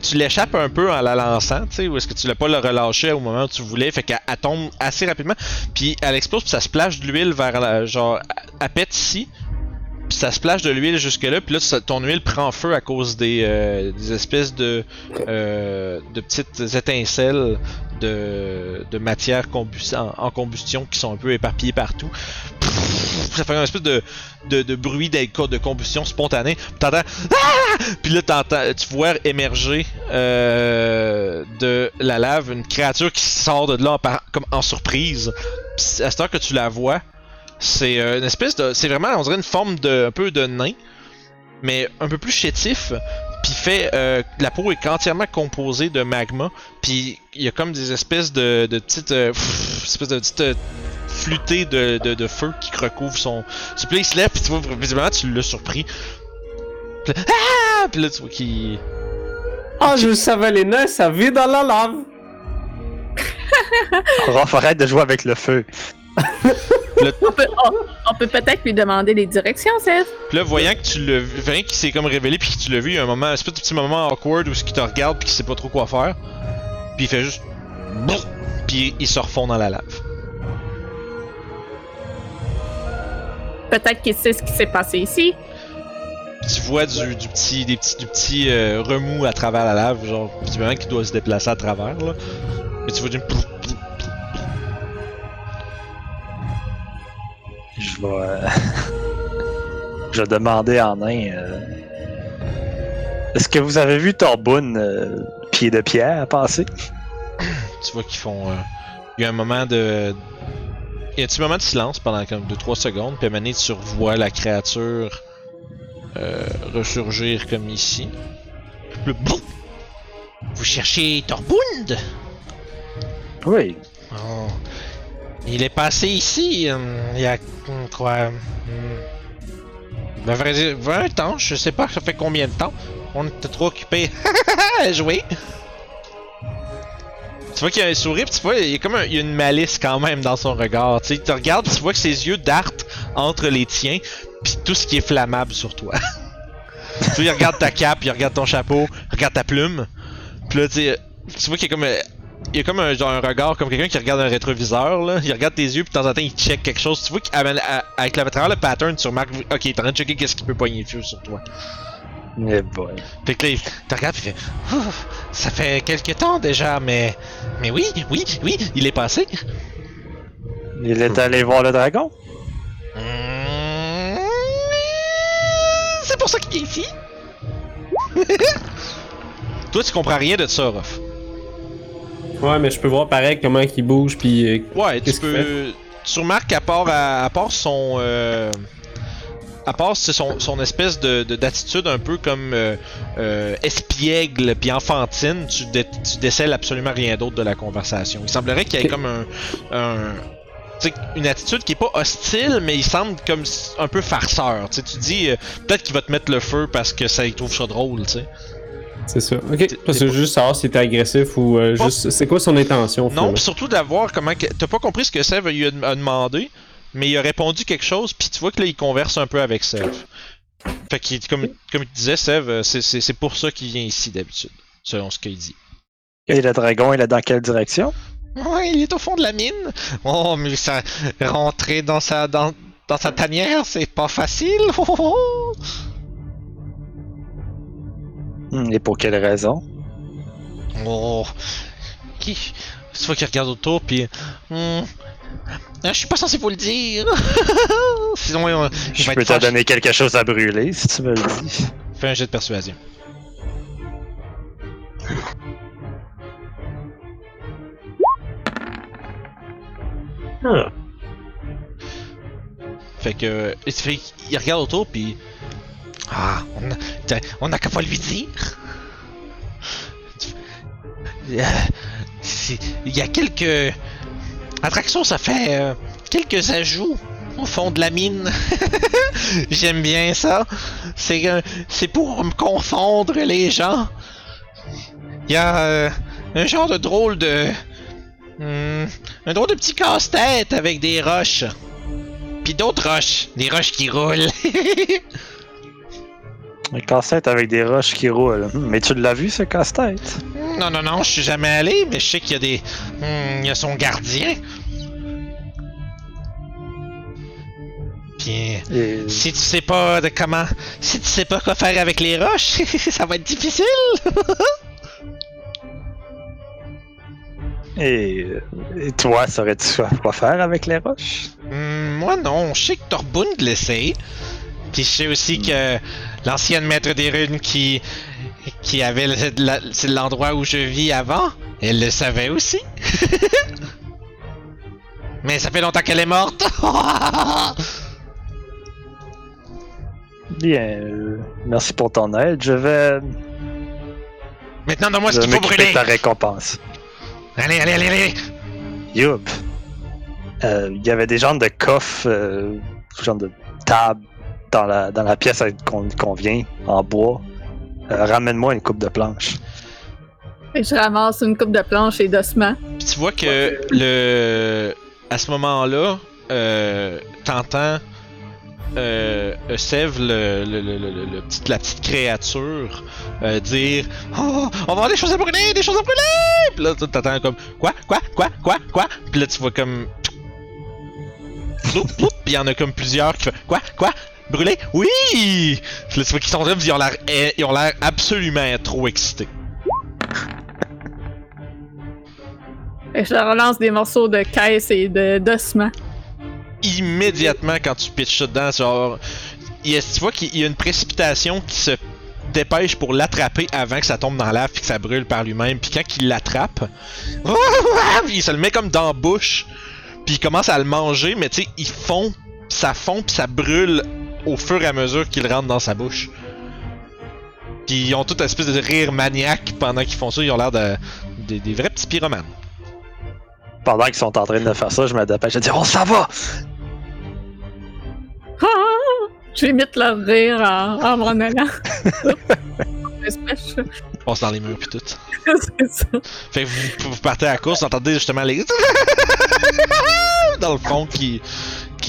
tu l'échappes un peu en la lançant, tu sais, ou est-ce que tu l'as pas le relâché au moment où tu voulais, fait qu'elle elle tombe assez rapidement, puis elle explose, puis ça splash de l'huile vers la, genre, elle pète ici, ça splash de l'huile jusque là, puis là, ton huile prend feu à cause des, euh, des espèces de, euh, de petites étincelles de, de matière en, combustion qui sont un peu éparpillées partout. Ça fait un espèce de, de, de bruit de combustion spontanée. T'entends ah! Puis là t'entends, tu vois émerger euh, de la lave une créature qui sort de là en, comme en surprise. Puis à cette heure que tu la vois, c'est euh, une espèce de, c'est vraiment on dirait une forme de un peu de nain, mais un peu plus chétif. Puis fait, euh, la peau est entièrement composée de magma. Puis il y a comme des espèces de, de petites, euh, pff, espèces de petites euh, flûtées de, de, de feu qui recouvrent son. Puis là, il se lève, puis tu vois, visiblement, tu l'as surpris. Puis là, ah! Puis là, tu vois qu'il. Ah, je savais les nains, ça vit dans la lave! *laughs* Raph, arrête de jouer avec le feu. *laughs* On peut, on, on peut peut-être lui demander les directions, Seth. Puis là, voyant que tu l'as vu, voyant qu'il s'est comme révélé, puis que tu l'as vu, il y a un moment, un espèce de petit moment awkward où il te regarde, puis qu'il sait pas trop quoi faire. Puis il fait juste. Puis il se refond dans la lave. Peut-être qu'il sait ce qui s'est passé ici. Tu vois du, du petit, des petits, du petit euh, remous à travers la lave, genre, visiblement qu'il doit se déplacer à travers, là. Et tu vois du. Je vais. euh, *laughs* je vais demander en nain. euh, Est-ce que vous avez vu Torbun euh, pied de pierre passer? *laughs* Tu vois qu'ils font. euh, Il y a un moment de. Il y a un petit moment de silence pendant comme 2-3 secondes, puis à un moment donné, tu revois la créature euh, ressurgir comme ici. Le boum! Vous cherchez Torbund? Oui. Oh. Il est passé ici hum, il y a quoi? hum, ben, vrai dire, 20 ans, je sais pas ça fait combien de temps. On était trop occupés *laughs* à jouer. Tu vois qu'il a un sourire, tu vois, il y a comme une malice quand même dans son regard. Tu tu regardes, tu vois que ses yeux dartent entre les tiens, puis tout ce qui est flammable sur toi. *laughs* tu vois, il regarde ta cape, il regarde ton chapeau, il regarde ta plume. Puis là, tu vois qu'il y a comme, euh, il y a comme un, genre un regard comme quelqu'un qui regarde un rétroviseur là. Il regarde tes yeux puis de temps en temps il check quelque chose. Tu vois qu'avec la travers le pattern, tu remarques, ok, t'es en train de checker qu'est-ce qui peut pogner le feu sur toi. Eh boy. Fait que là, il te regarde et fait Ça fait quelques temps déjà, mais. Mais oui, oui, oui, il est passé. Il est allé voir le dragon? Hmm, C'est pour ça qu'il est ici. *laughs* Toi, tu comprends rien de ça, Ruff. Ouais, mais je peux voir pareil comment il bouge, puis. euh, Ouais, tu peux. Tu remarques qu'à part, à, à part son. euh, à part son, son espèce de de- d'attitude un peu comme euh, euh, espiègle puis enfantine, tu, dé- tu décèles absolument rien d'autre de la conversation. Il semblerait qu'il y ait comme un. une attitude qui est pas hostile, mais il semble comme un peu farceur. Tu dis euh, peut-être qu'il va te mettre le feu parce que ça il trouve ça drôle, tu sais. C'est ça. Ok. Parce que juste savoir s'il était agressif ou euh, Pas- juste. C'est quoi son intention, Non, pis surtout d'avoir comment. T'as pas compris ce que Sev lui a, demandé, mais il a répondu quelque chose, puis tu vois que là, il converse un peu avec Sev. Fait qu'il, comme, comme il disait, Sev, euh, c'est- c'est c'est pour ça qu'il vient ici d'habitude, selon ce qu'il dit. Et le dragon, il est dans quelle direction? Ouais, il est au fond de la mine. Oh, mais ça. Rentrer dans sa. dans, dans sa tanière, c'est pas facile. *laughs* Et pour quelle raison? Oh. Qui? Tu vois qu'il regarde autour, puis. Hmm. Je suis pas censé vous le dire. *laughs* Sinon, euh, il Je va peux te donner quelque chose à brûler, si tu me le dis. Fais un jet de persuasion. Ah. Fait que. Il regarde autour puis. Ah, on a, t'as- on a qu'à pas lui dire. Euh, Il y a quelques attractions, ça fait euh, quelques ajouts au fond de la mine. *laughs* J'aime bien ça. C'est euh, c'est pour me confondre les gens. Il y a un genre de drôle de hmm, un drôle de petit casse-tête avec des roches. Puis d'autres roches. Des roches qui roulent. *laughs* Un casse-tête avec des roches qui roulent. Hmm, Mais tu l'as vu, ce casse-tête? non, non, non, je suis jamais allé, mais je sais qu'il y a des. Hmm, il y a son gardien. Puis, Et... si tu sais pas de comment. Si tu sais pas quoi faire avec les roches, *laughs* ça va être difficile. *laughs* Et, et toi, saurais-tu quoi faire avec les roches? Hmm, moi, non. Je sais que Torbund le sait. Puis je sais aussi que l'ancienne maître des runes qui. qui avait l'endroit où je vis avant, elle le savait aussi. *laughs* Mais ça fait longtemps qu'elle est morte. *laughs* Bien, euh, merci pour ton aide. Je vais, Maintenant, donne-moi ce qu'il faut brûler. ta récompense. Allez, allez, allez, allez. Youb. Euh, Il y avait des genres de coffres, euh, genre de table dans la, dans la pièce qu'on vient, en bois. Euh, Ramène-moi une coupe de planches. Et je ramasse une coupe de planches et d'ossements. Puis tu vois que le à ce moment-là, euh, t'entends euh, le, le, le, le- le petit- la petite créature, euh, dire Oh, on va avoir des choses à brûler, des choses à brûler! Puis là, tu- t'entends comme Quoi, quoi, quoi, quoi, quoi? Puis là, tu vois comme. Puis il y en a comme plusieurs qui font Quoi, quoi? Brûler? Oui! Tu vois qu'ils sont là, puis ils ont l'air eh, ils ont l'air absolument trop excités. Je leur lance des morceaux de caisse et de d'ossements. Immédiatement, quand tu pitches ça dedans, genre, il y a, tu vois qu'il y a une précipitation qui se dépêche pour l'attraper avant que ça tombe dans l'air puis que ça brûle par lui-même. Puis quand il l'attrape, *laughs* il se le met comme dans la bouche. Puis il commence à le manger, mais tu sais, il fond, ça fond puis ça brûle au fur et à mesure qu'il rentre dans sa bouche. Puis ils ont toute espèce de rire maniaque pendant qu'ils font ça. Ils ont l'air de, des- des vrais petits pyromanes. Pendant qu'ils sont en train de faire ça, je me dépêche de dire On s'en va J'imite leur rire en, en m'en allant. *laughs* Ils passent dans les murs puis tout. *laughs* C'est ça. Fait que vous, vous partez à la course, vous entendez justement les. *laughs* dans le fond qui.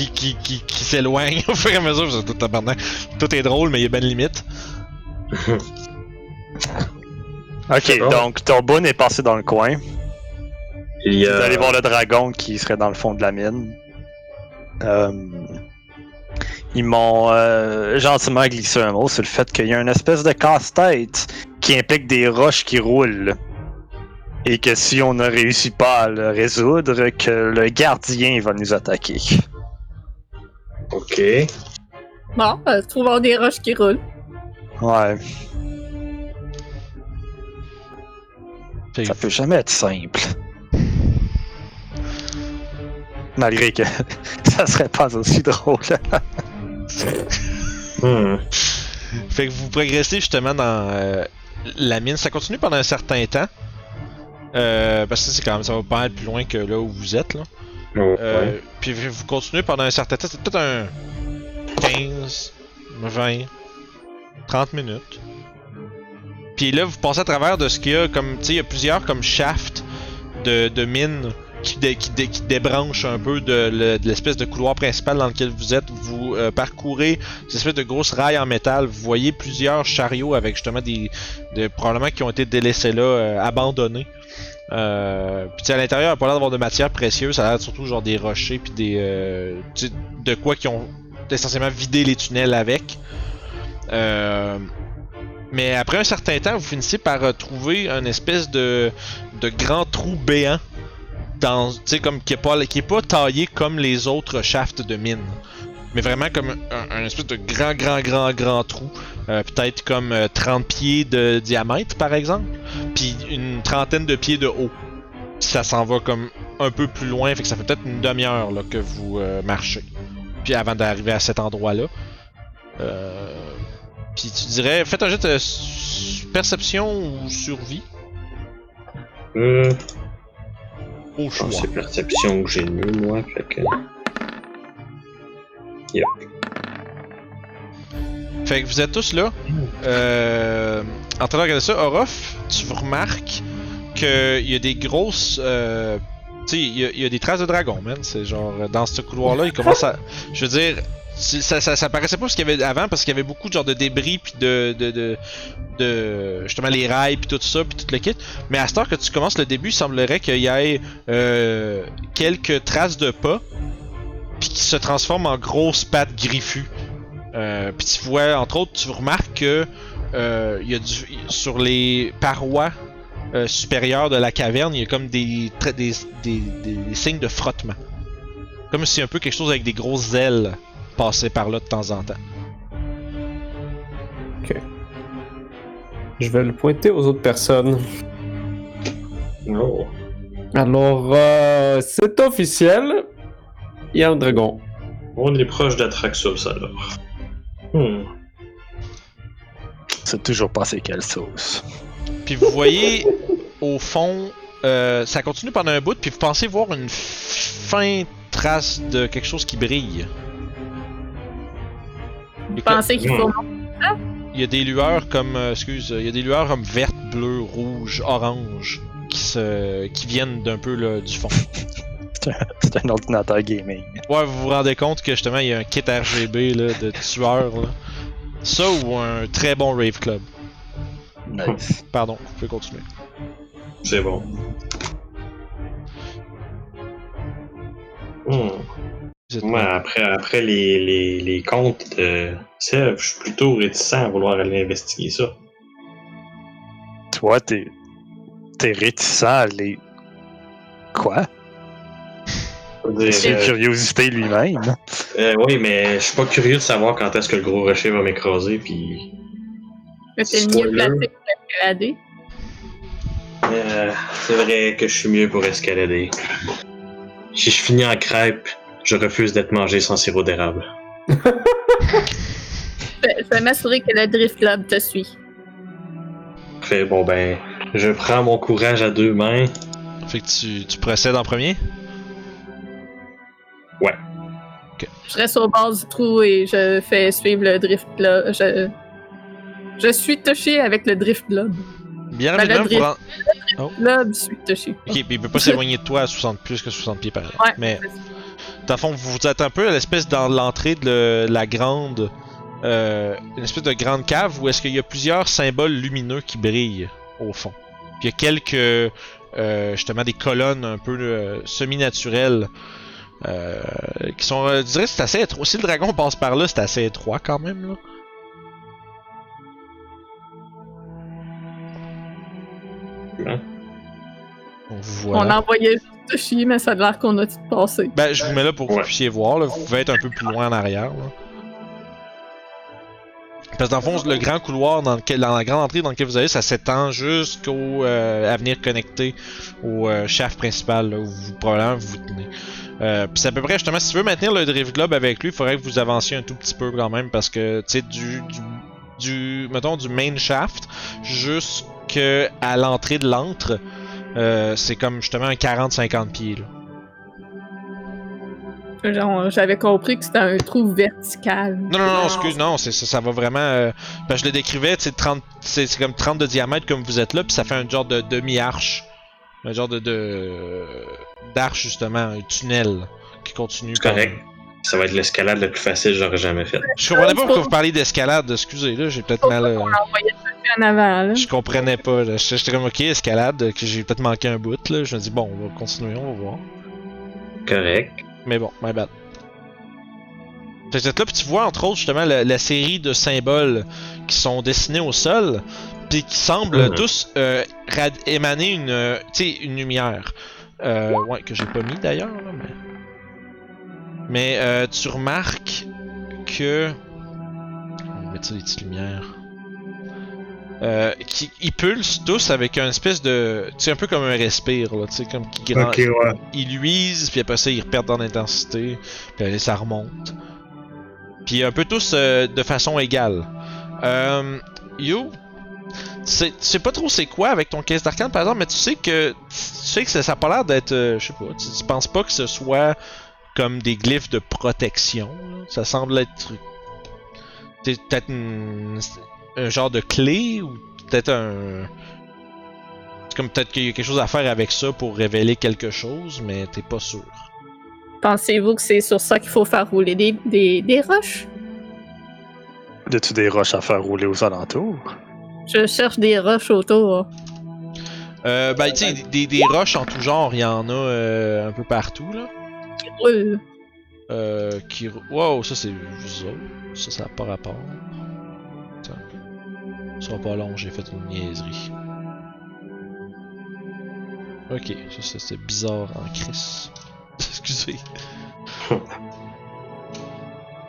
Qui, qui, qui, qui s'éloigne *laughs* au fur et à mesure. Tout, tabarnak. tout est drôle, mais il y a ben limite. *laughs* Ok, bon. donc Torbun est passé dans le coin. Il y Vous a. allez voir le dragon qui serait dans le fond de la mine. Euh, ils m'ont euh, gentiment glissé un mot sur le fait qu'il y a une espèce de casse-tête qui implique des roches qui roulent. Et que si on ne réussit pas à le résoudre, que le gardien va nous attaquer. Ok. Bon, euh, trouvons des roches qui roulent. Ouais, ça peut jamais être simple. Malgré que *laughs* ça serait pas aussi drôle. Hmm. Fait que vous progressez justement dans euh, la mine. Ça continue pendant un certain temps. Euh, parce que c'est quand même, ça va pas mal plus loin que là où vous êtes. Là. Ouais. Euh, Puis vous continuez pendant un certain temps. C'est peut-être un 15, 20, 30 minutes. Puis là, vous passez à travers de ce qu'il y a comme. Tu sais, il y a plusieurs comme shafts de, mines qui, dé- un peu de, le- de l'espèce de couloir principal dans lequel vous êtes. Vous euh, parcourez cette espèce de grosses rails en métal. Vous voyez plusieurs chariots avec justement des. de- probablement qui ont été délaissés là, euh, abandonnés. Euh, puis à l'intérieur, il a pas l'air d'avoir de matière précieuse, ça a l'air surtout genre des rochers puis des euh, de quoi qui ont essentiellement vidé les tunnels avec. Euh, mais après un certain temps, vous finissez par trouver un espèce de, grand trou béant dans comme qui est pas qui pas taillé comme les autres shafts de mine. Mais vraiment comme un, un espèce de grand grand grand grand trou, Euh, peut-être comme euh, 30 pieds de diamètre par exemple puis une trentaine de pieds de haut. Puis ça s'en va comme un peu plus loin, fait que ça fait peut-être une demi-heure que vous euh, marchez. Puis avant d'arriver à cet endroit-là. Euh, puis tu dirais, faites un jet de perception ou survie au Je choix. pense que c'est perception que j'ai mieux, moi. Fait que. Fait que vous êtes tous là. Euh, en train de regarder ça, Orof, tu remarques qu'il y a des grosses. Euh, tu sais, il y, a- des traces de dragon, man. C'est genre, euh, dans ce couloir-là, il commence à. Je veux dire, ça, ça, paraissait pas ce qu'il y avait avant parce qu'il y avait beaucoup de genre de débris puis de, de, de, justement les rails puis tout ça puis tout le kit. Mais à cette heure que tu commences le début, il semblerait qu'il y ait quelques traces de pas puis qui se transforment en grosses pattes griffues. Euh, puis tu vois, entre autres, tu remarques que euh, il y a du, sur les parois euh, supérieures de la caverne, il y a comme des, des, des, des- des signes de frottement. Comme si un peu quelque chose avec des grosses ailes passait par là de temps en temps. Je vais le pointer aux autres personnes. Oh. Alors, euh, c'est officiel. Il y a un dragon. On est proche d'Atraxos alors. Hmm. C'est toujours pas c'est quelle sauce. Puis vous voyez au fond, euh, ça continue pendant un bout, puis vous pensez voir une fin trace de quelque chose qui brille. Et comme- pensais qu'il faut. Il y a des lueurs comme, euh, excuse, il y a des lueurs comme verte, bleu, rouge, orange qui se, qui viennent d'un peu là, du fond. *laughs* *laughs* C'est un ordinateur gaming. Ouais, vous vous rendez compte que justement il y a un kit RGB là, de tueur là. Ça ou un très bon rave club. Nice. *laughs* Pardon, vous pouvez continuer. C'est bon. Hmm. Moi, après, après les, les, les comptes de Sèvres, je suis plutôt réticent à vouloir aller investiguer ça. Toi, t'es, t'es réticent à aller Quoi? C'est dire, curiosité lui-même. euh, oui, mais je suis pas curieux de savoir quand est-ce que le gros rocher va m'écraser, puis. Mais c'est mieux placé pour escalader. Euh, c'est vrai que je suis mieux pour escalader. Si je finis en crêpe, je refuse d'être mangé sans sirop d'érable. Je je vais m'assurer que le Drift Club te suit. Fait bon ben, je prends mon courage à deux mains. Fait que tu, tu procèdes en premier? Je reste au bord du trou et je fais suivre le Drift Club. Je, je suis touché avec le Drift Club. Bien Ben, rapidement, le drift. ren- Club, je suis touché. Ok, mais il peut pas s'éloigner de toi à 60, plus que 60 pieds par exemple. Ouais. Mais, dans le fond, vous vous êtes un peu à l'espèce dans l'entrée de la grande. Euh, une espèce de grande cave où est-ce qu'il y a plusieurs symboles lumineux qui brillent au fond. Puis il y a quelques. euh, justement des colonnes un peu euh, semi-naturelles. Euh, qui sont. euh, je dirais c'est assez étroit. Si le dragon passe par là, c'est assez étroit quand même. Là. Hein? Voilà. On envoyait juste Toshi, mais ça a l'air qu'on a tout passé. Ben, je vous mets là pour que vous puissiez voir. Là. Vous pouvez être un peu plus loin en arrière. Là. Parce que dans le fond, le grand couloir dans, lequel, dans la grande entrée dans laquelle vous allez, ça s'étend jusqu'au euh, avenir connecté au euh, shaft principal là, où vous probablement vous vous tenez. Euh, Puis c'est à peu près justement, si tu veux maintenir le Drift Globe avec lui, il faudrait que vous avanciez un tout petit peu quand même parce que tu sais du, du du mettons du main shaft jusqu'à l'entrée de l'antre, euh, c'est comme justement un 40-50 pieds là. J'avais compris que c'était un trou vertical. Non, non, non, excuse, non, c'est ça, ça va vraiment. euh, ben, je le décrivais, sais, 30, c'est c'est comme 30 de diamètre comme vous êtes là, puis ça fait un genre de demi-arche. Un genre de. de d'arche, justement, un tunnel qui continue. C'est correct. Ça va être l'escalade la plus facile que j'aurais jamais faite. Je comprenais pas pourquoi vous parliez d'escalade, excusez, là, j'ai peut-être mal. euh, en avant, là. Je comprenais pas, là. J'étais comme, ok, escalade, que j'ai peut-être manqué un bout, là. Je me dis, bon, on va continuer, on va voir. Correct. Mais bon, my bad. Êtes là, puis tu vois entre autres justement la, la série de symboles qui sont dessinés au sol, puis qui semblent Mhm. tous euh, émaner une, euh, une lumière. Euh, ouais, que j'ai pas mis d'ailleurs, mais. Mais euh, tu remarques que. On va mettre ça des petites lumières. Euh, qui, ils pulsent tous avec un espèce de. Tu un peu comme un respire, là, tu sais, comme qui grand- ouais. ils luisent, puis après ça, ils reperdent en intensité, puis ça remonte. Puis un peu tous euh, de façon égale. Euh, you, tu sais, tu sais pas trop c'est quoi avec ton caisse d'arcane par exemple, mais tu sais que tu sais que ça, ça a pas l'air d'être, euh, je sais pas, tu, tu penses pas que ce soit comme des glyphes de protection. là. Ça semble être c'est peut-être un genre de clé ou peut-être un c'est comme peut-être qu'il y a quelque chose à faire avec ça pour révéler quelque chose, mais t'es pas sûr. Pensez-vous que c'est sur ça qu'il faut faire rouler des, des, des roches? De-tu des roches à faire rouler aux alentours? Je cherche des roches autour. Euh, ben, tu sais, des, des roches en tout genre, il y en a euh, un peu partout, là. qui roulent. Euh, qui... Wow, ça c'est vous autres. Ça, ça n'a pas rapport. Attends. Ça sera pas long, j'ai fait une niaiserie. Ok, ça c'est- c'est bizarre en crise. *laughs* Excusez. *laughs*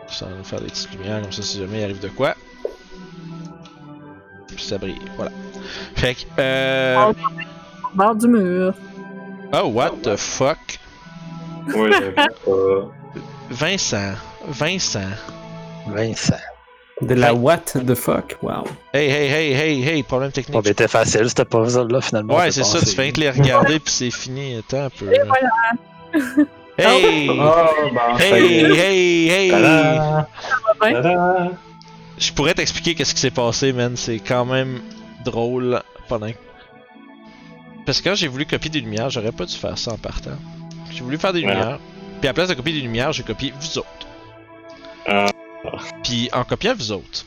ça va nous faire des petites lumières comme ça si jamais il arrive de quoi. Puis ça brille, voilà. Fait que, euh... Bord du mur. Oh, what the fuck? Ouais, j'avais pas. Vincent, Vincent. Vincent. De la what the fuck? Wow. Hey, hey, hey, hey, hey, problème technique. Bon, ben, c'était facile, c'était pas ça, là, finalement. Ouais, c'est ça, tu fais que les regarder puis c'est fini. Attends un peu. Et là. voilà. Hey! Oh, ben, Hey, est. hey, hey! Je pourrais t'expliquer qu'est-ce qui s'est passé, man. C'est quand même drôle pendant. Parce que quand j'ai voulu copier des lumières, j'aurais pas dû faire ça en partant. J'ai voulu faire des Ouais. lumières. Puis à la place de copier des lumières, j'ai copié vous autres. Ah. Puis en copiant vous autres,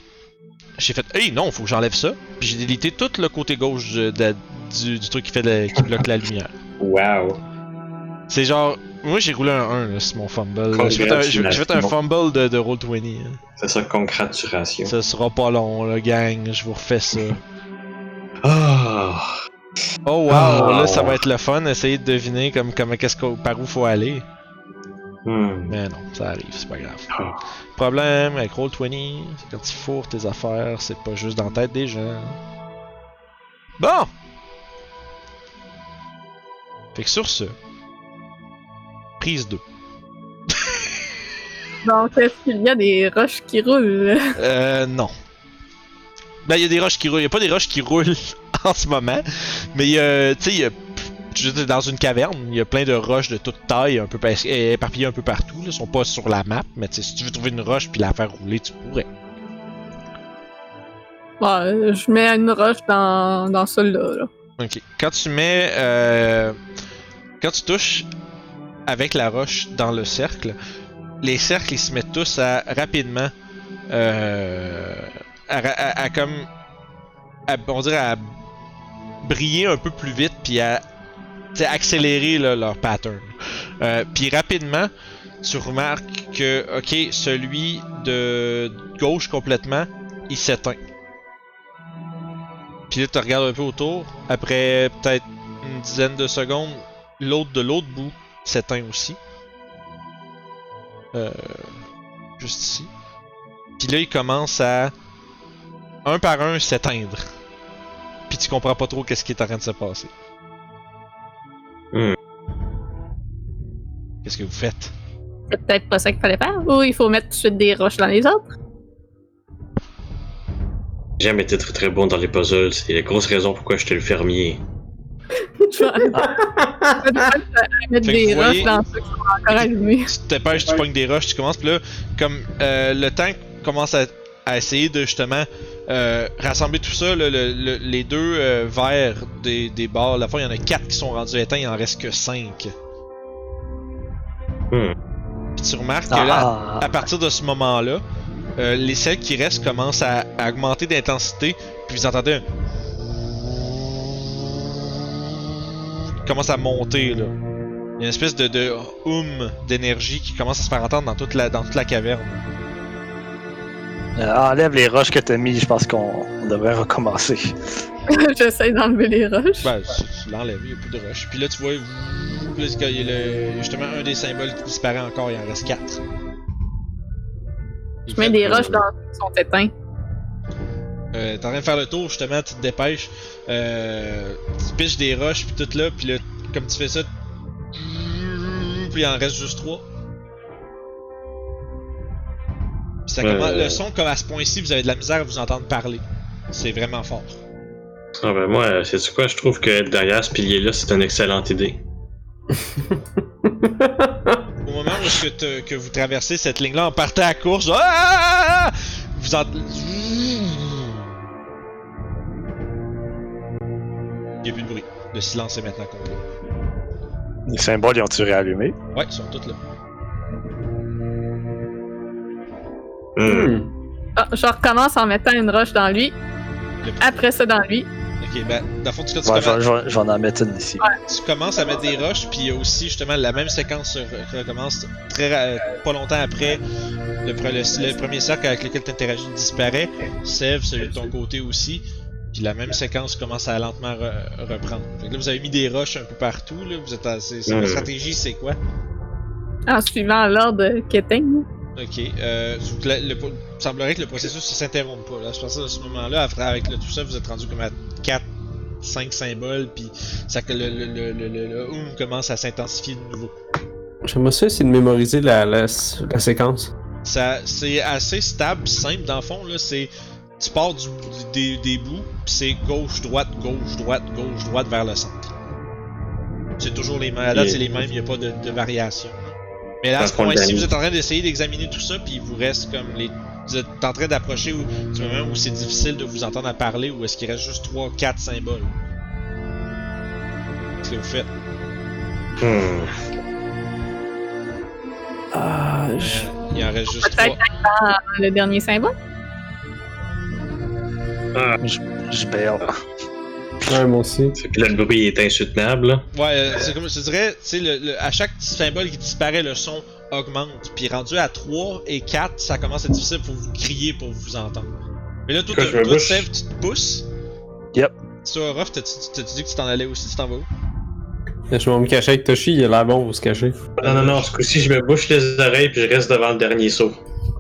j'ai fait Hey non, faut que j'enlève ça. Puis j'ai délité tout le côté gauche de- de- du, du truc qui fait qui bloque la lumière. Wow. C'est genre, moi j'ai roulé un 1 là, c'est mon fumble. J'ai fait un, j'ai- j'ai fait un fumble de, de Roll20. hein. C'est ça, congratulations. Ça sera pas long, là, gang, je vous refais ça. Ah! Oh wow, Oh. là ça va être le fun, essayer de deviner comme, comme qu'est-ce qu'on- par où faut aller. Hmm. Mais non, ça arrive, c'est pas grave. Ah. Problème avec Roll20, c'est quand tu fourres tes affaires, c'est pas juste dans la tête des gens. Bon! Fait que sur ce, prise 2. Donc, *laughs* est-ce qu'il y a des roches qui roulent? Euh, non. Ben, il y a des roches qui roulent. Il y a pas des roches qui roulent *laughs* en ce moment. Mais a, tu sais, dans une caverne, il y a plein de roches de toute taille, un peu éparpillées un peu partout. Là. Ils sont pas sur la map, mais tu sais, si tu veux trouver une roche puis la faire rouler, tu pourrais. Bon, euh, je mets une roche dans, dans celle-là. là. Ok. Quand tu mets. euh, quand tu touches avec la roche dans le cercle, les cercles ils se mettent tous à rapidement. euh, à, comme. on dirait à briller un peu plus vite puis à accélérer leur pattern. Euh, puis rapidement, tu remarques que, ok, celui de gauche complètement, il s'éteint. Puis là, tu regardes un peu autour. Après peut-être une dizaine de secondes, l'autre de l'autre bout s'éteint aussi. Euh, juste ici. Puis là, il commence à un par un s'éteindre. Puis tu comprends pas trop qu'est-ce qui est en train de se passer. Hmm. Qu'est-ce que vous faites? C'est peut-être pas ça qu'il fallait faire. Ou il faut mettre tout de suite des roches dans les autres. J'ai jamais été très très bon dans les puzzles. C'est la grosse raison pourquoi j'étais le fermier. Je *laughs* vais mettre des roches dans qui sont encore allumés. tu te dépêches, tu pognes des roches, tu commences, puis là, comme euh, le tank commence à, à essayer de justement euh, rassembler tout ça, là, le- le- les deux euh, verres des, des barres, la fois il y en a quatre qui sont rendus éteints, il en reste que cinq. Hmm. Puis tu remarques que là, Ah, à partir de ce moment-là, euh, les celles qui restent commencent à, à augmenter d'intensité, puis vous entendez un... commence à monter là. Il y a une espèce de, de hum d'énergie qui commence à se faire entendre dans toute la, dans toute la caverne. euh, enlève les roches que t'as mis, je pense qu'on on devrait recommencer. *laughs* J'essaie d'enlever les roches. Ben, tu, tu l'enlèves, il n'y a plus de rush. Puis là, tu vois, c'est qu'il y a le- justement un des symboles qui disparaît encore, il en reste quatre. Je mets des roches dans ceux qui sont éteints. Euh, T'es en train de faire le tour, justement, tu te dépêches. Euh, tu piches des roches, puis tout là, puis là, comme tu fais ça, puis il en reste juste trois. Ça Euh. le son, comme à ce point-ci, vous avez de la misère à vous entendre parler. C'est vraiment fort. Ah ben moi, c'est quoi, je trouve que derrière ce pilier-là, c'est une excellente idée. Au moment où que, vous traversez cette ligne-là en partant à course, ah! vous entendez. Il n'y a plus de bruit. Le silence est maintenant complet. Les symboles, ils ont-tu réallumé? Ouais, ils sont tous là. Hmm. Ah, je recommence en mettant une roche dans lui. Après ça, dans lui. Ok, ben, dans le fond, tu, quand tu Ouais, je, commences- vais- je vais- je vais en mettre une ici. tu commences à mettre des roches, puis il y a aussi justement la même séquence se re- recommence très pas longtemps après. Le, pre- le- le premier cercle avec lequel tu interagis disparaît. Sève, celui de ton côté aussi. Puis la même séquence commence à lentement re- reprendre. Fait que là, vous avez mis des roches un peu partout. Là. Vous êtes assez... c'est-. La stratégie, c'est quoi? En suivant l'ordre Ketting. Ok. Euh, le, le- il semblerait que le processus ne s'interrompt pas. Là. Je pense que à ce moment-là, après, avec le- tout ça, vous êtes rendu comme à 4, 5 symboles. Puis ça que le, le, le, le, le- le hum commence à s'intensifier de nouveau. J'aimerais ça essayer de mémoriser la, la, la séquence. Ça, c'est assez stable, simple dans le fond. Là, c'est tu pars du, des, des bouts, puis c'est gauche, droite, gauche, droite, gauche, droite vers le centre. C'est toujours les mêmes. À date, Et- c'est les mêmes, il n'y a pas de, de variation. Mais là, à ce point-ci, vous êtes en train d'essayer d'examiner tout ça, puis il vous reste comme les. Vous êtes en train d'approcher où- du moment où c'est difficile de vous entendre à parler, ou est-ce qu'il reste juste 3-4 symboles? Qu'est-ce que vous faites? Hmm. Ah, je... Il en reste juste Peut-être 3. dans le dernier symbole? Ah, Je baille. Ouais, moi aussi. là, le bruit est insoutenable. là. Ouais, euh, c'est comme je te dirais, tu sais, le, le- à chaque symbole qui disparaît, le son augmente. Puis rendu à 3 et 4, ça commence à être difficile pour vous crier pour vous entendre. Mais là, toi, je toi. Sèvres, tu te pousses. Yep. Toi, Ruff, t'as-tu dit que tu t'en allais aussi? Tu t'en vas où? Je vais me cacher avec Toshi, il a l'air bon pour se cacher. Non, non, non, ce coup-ci, je me bouche les oreilles puis je reste devant le dernier saut.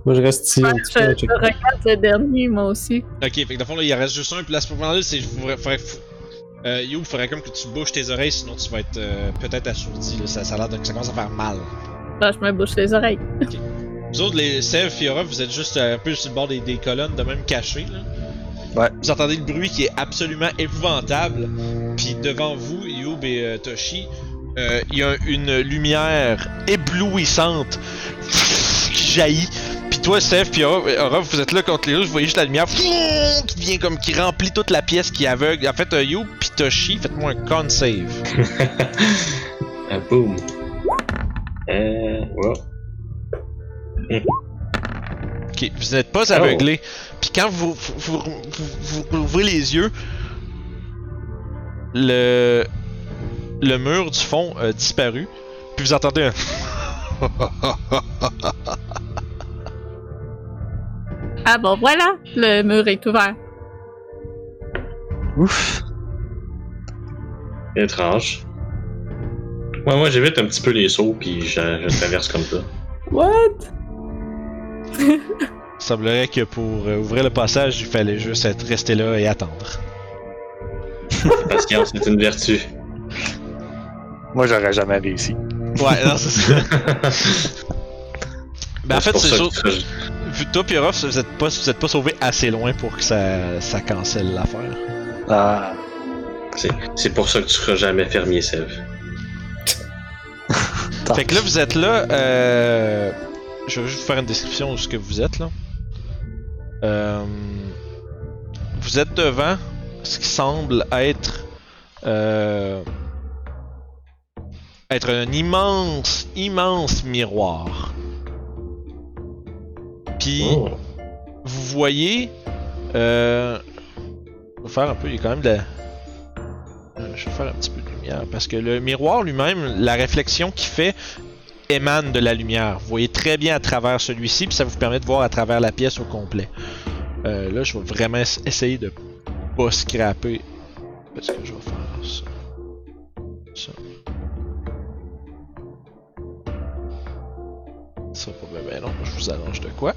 Moi, je reste ici Ouais, un petit je, peu. je check. regarde le dernier, moi aussi. Ok, fait que dans le fond, là, il reste juste un, puis là, ce moment-là, c'est. Faudrait, faudrait, euh, You, faudrait comme que tu bouges tes oreilles, sinon tu vas être euh, peut-être assourdi, là. Ça, ça a l'air de que ça commence à faire mal. Là, je me bouche les oreilles. Vous autres, les Sev, Fiora, vous êtes juste euh, un peu sur le bord des, des colonnes, de même cachés, là. Ouais. Vous entendez le bruit qui est absolument épouvantable, puis devant vous, Youb et euh, Toshi, euh, il y a une lumière éblouissante qui jaillit. Toi, Sev, puis Aura, Aura, vous êtes là contre les autres, vous voyez juste la lumière qui vient comme qui remplit toute la pièce qui est aveugle. En fait, euh, Youb puis Toshi, faites-moi un con save. *laughs* Ah, boum. Euh. Ok, vous n'êtes pas aveuglé. Puis quand vous, vous, vous, vous- vous ouvrez les yeux, le, le mur du fond a disparu. Puis vous entendez un. *laughs* *laughs* Ah bon, voilà, le mur est ouvert. Ouf. Étrange. Ouais, moi, j'évite un petit peu les sauts puis je, je traverse comme ça. What? *laughs* Il semblerait que pour euh, ouvrir le passage, il fallait juste être resté là et attendre. *laughs* Patience, c'est une vertu. Moi, j'aurais jamais réussi. Ouais, non, c'est ça. *laughs* Ben, en fait, c'est ça sûr. que toi Ruff, vous êtes pas, vous êtes pas sauvé assez loin pour que ça, ça cancelle l'affaire. Ah. c'est- pour ça que tu seras jamais fermier, Sev. *laughs* Fait que là, vous êtes là. Euh... Je vais juste vous faire une description de ce que vous êtes là. Euh... Vous êtes devant ce qui semble être. Euh... Être un immense, immense miroir. Puis, Oh. vous voyez. Euh... Je vais faire un peu. Il y a quand même de la. Euh, Je vais faire un petit peu de lumière parce que le miroir lui-même, la réflexion qu'il fait émane de la lumière. Vous voyez très bien à travers celui-ci, puis ça vous permet de voir à travers la pièce au complet. Euh, là, je vais vraiment es- essayer de pas scraper. Parce que je vais faire ça. Ça. Ça pas bien, non, je vous allonge de quoi?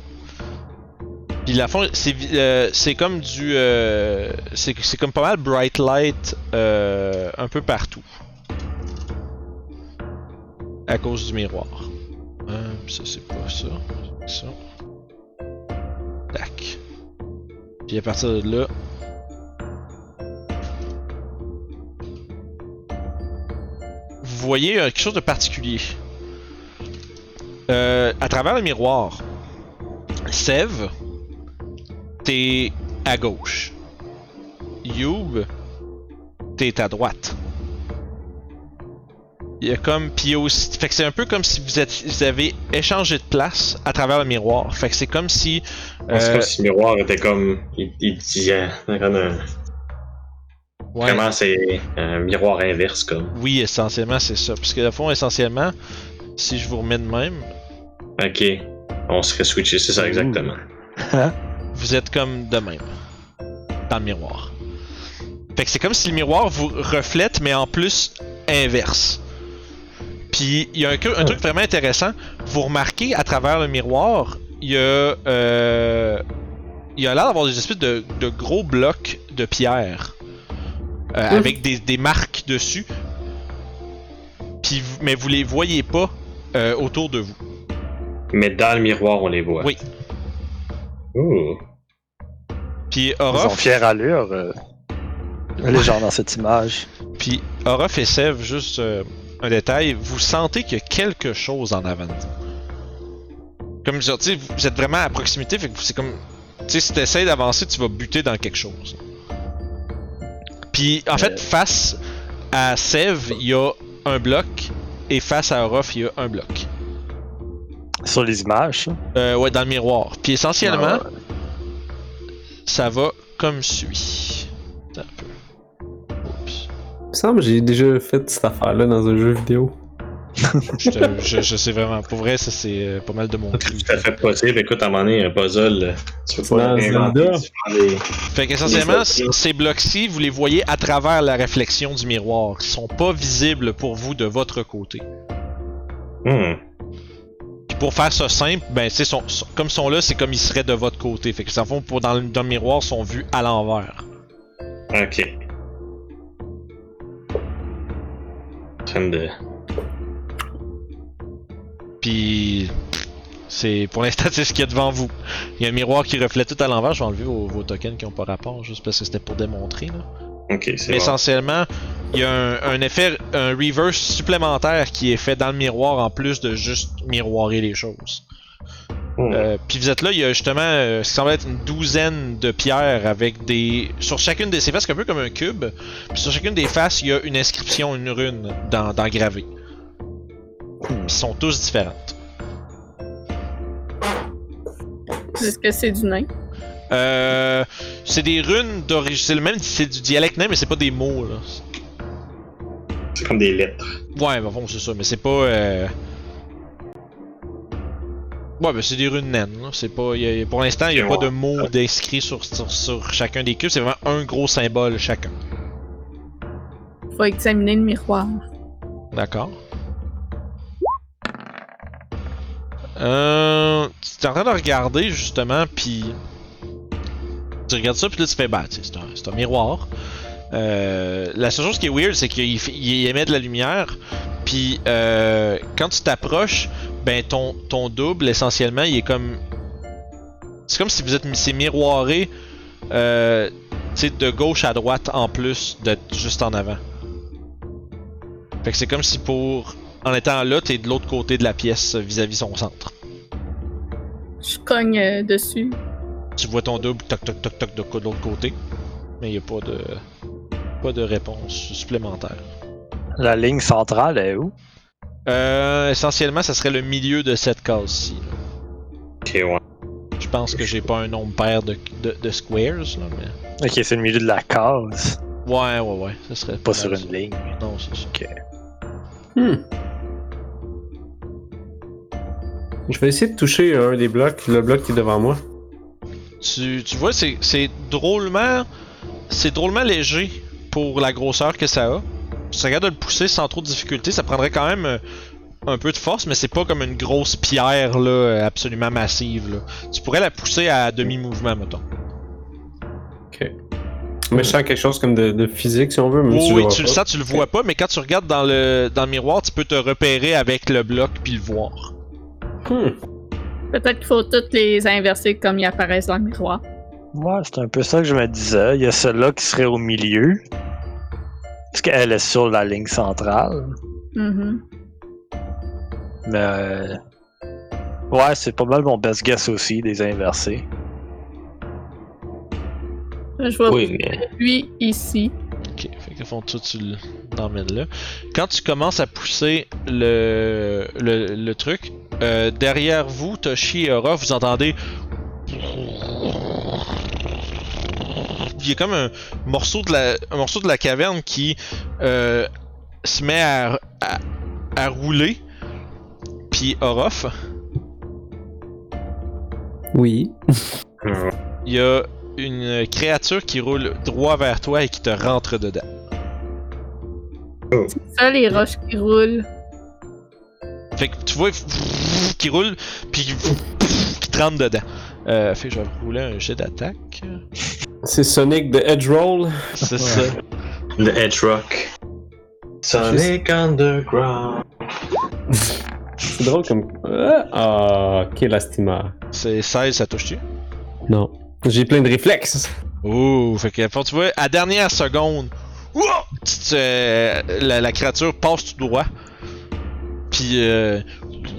Puis la fond, c'est euh, comme du, euh, c'est comme pas mal bright light euh, un peu partout à cause du miroir. Ça c'est pas ça, ça. Tac. Puis à partir de là. Vous voyez quelque chose de particulier. À travers le miroir, Sev, t'es à gauche. Youb, t'es à droite. Il y a comme puis aussi fait que c'est un peu comme si vous êtes vous avez échangé de place à travers le miroir. Fait que c'est comme si C'est euh, comme si le miroir était comme. Il, il disait. Comme un- ouais, Vraiment, c'est un miroir inverse, comme. oui, essentiellement c'est ça parce que au fond essentiellement si je vous remets de même, Ok. On serait switché, c'est ça, exactement. Vous êtes comme de même dans le miroir. Fait que c'est comme si le miroir vous reflète mais en plus inverse. Puis il y a un, un truc vraiment intéressant. Vous remarquez à travers le miroir, il y a euh, il y a l'air d'avoir des espèces de, de gros blocs de pierre euh, Mhm. avec des, des marques dessus. Puis vous- mais vous les voyez pas euh, autour de vous. Mais dans le miroir, on les voit. Oui. Puis Ils ont Orof, fière allure, euh, les gens dans cette image. puis Orof et Sev, juste euh, un détail, vous sentez qu'il y a quelque chose en avant de vous. Comme je veux dire, tu sais, vous êtes vraiment à proximité, fait que c'est comme. Tu sais, si tu essaies d'avancer, tu vas buter dans quelque chose. Puis, en fait, Euh. face à Sev, il y a un bloc, et face à Orof, il y a un bloc. Sur les images. Euh, ouais, dans le miroir. Puis, essentiellement, Ah ça va comme suit. Un peu. Oups. Il me semble que j'ai déjà fait cette affaire-là dans un jeu vidéo. *laughs* je, te- je, je sais vraiment. Pour vrai, ça c'est euh, pas mal de mon C'est cru. tout à fait possible. Écoute, à un moment donné, un puzzle, tu peux pas l'inventer, des- Fait qu'essentiellement, Les ces blocs-ci, vous les voyez à travers la réflexion du miroir. Ils sont pas visibles pour vous de votre côté. Hmm. Pour faire ça simple, ben c'est son, son- comme ils sont là, c'est comme ils seraient de votre côté. Fait que ça fond pour dans le, dans le miroir sont vus à l'envers. Ok. De. Puis c'est pour l'instant *laughs* c'est ce qu'il y a devant vous. Il y a un miroir qui reflète tout à l'envers. Je vais enlever vos, vos tokens qui ont pas rapport, juste parce que c'était pour démontrer. Là. Ok, c'est Mais bon. essentiellement, il y a un, un effet, un reverse supplémentaire qui est fait dans le miroir en plus de juste miroirer les choses. Hmm. Euh, puis vous êtes là, il y a justement euh, ce qui semble être une douzaine de pierres avec des. Sur chacune de ces faces, c'est un peu comme un cube. Puis sur chacune des faces, il y a une inscription, une rune dans, dans gravé. Ils sont tous différentes. Est-ce que c'est du nain? Euh, c'est des runes d'origine. C'est le même, c'est du dialecte nain, mais c'est pas des mots là. C'est comme des lettres. Ouais, bah bon, c'est ça, mais c'est pas. Euh... Ouais, ben c'est des runes naines. là. C'est pas. y a- pour l'instant, il n'y a pas de mots d'inscrits sur, sur, sur chacun des cubes. C'est vraiment un gros symbole chacun. Faut examiner le miroir. D'accord. Euh, tu es en train de regarder justement, puis tu regardes ça, puis là tu fais bah, c'est un, miroir. Euh, la seule chose qui est weird, c'est qu'il émet de la lumière, puis euh, quand tu t'approches, ben ton, double essentiellement, il est comme, c'est comme si vous êtes c'est miroiré, euh, de gauche à droite en plus de juste en avant. Fait que c'est comme si pour. En étant là, t'es de l'autre côté de la pièce vis-à-vis son centre. Je cogne dessus. Tu vois ton double toc toc toc toc de de l'autre côté. Mais y a pas de. Pas de réponse supplémentaire. La ligne centrale est où? Euh, essentiellement, ça serait le milieu de cette case-ci. Ok, ouais. Je pense que j'ai pas un nombre pair de, de, de squares, là, mais. Ok, c'est le milieu de la case, Ouais, ouais, ouais. Ça serait pas sur ça. une ligne. Non, c'est ça. Hmm. Je vais essayer de toucher un des blocs, le bloc qui est devant moi. Tu, tu vois, c'est drôlement. C'est drôlement léger pour la grosseur que ça a. Si tu regardes de le pousser sans trop de difficulté, ça prendrait quand même euh, un peu de force, mais c'est pas comme une grosse pierre là, euh, absolument massive. Là. Tu pourrais la pousser à demi-mouvement, mettons. Ok. Mais je sens quelque chose comme de, de physique, si on veut. Même Oui, si oui, vois tu le sens, tu le vois pas, mais quand tu regardes dans le, dans le miroir, tu peux te repérer avec le bloc puis le voir. Hmm. Peut-être qu'il faut toutes les inverser comme ils apparaissent dans le miroir. Ouais, c'est un peu ça que je me disais. Il y a celle-là qui serait au milieu. Parce qu'elle est sur la ligne centrale. Mhm. Mais. euh, Ouais, c'est pas mal mon best guess aussi, des inversés. Je vois Oui, mais. lui ici. Tu l'emmènes là. Quand tu commences à pousser le, le, le truc, euh, derrière vous, Toshi et Aura, vous entendez. Il y a comme un morceau de la, un morceau de la caverne qui euh, se met à, à, à rouler. Puis Orof, Oui. *laughs* Il y a une créature qui roule droit vers toi et qui te rentre dedans. Ça, les roches qui roulent. Fait que tu vois qui roule puis qui te rentre dedans. Euh, fait que je vais rouler un jet d'attaque. C'est Sonic de Edge Roll. C'est ça. Le Edge Rock. Sonic Underground. C'est drôle comme. Ah, Ah, ok, lastima. C'est 16, ça touche-tu? Non. J'ai plein de réflexes. Ouh, fait que faut- tu vois, à dernière seconde, euh, la, la créature passe tout droit. Puis, euh,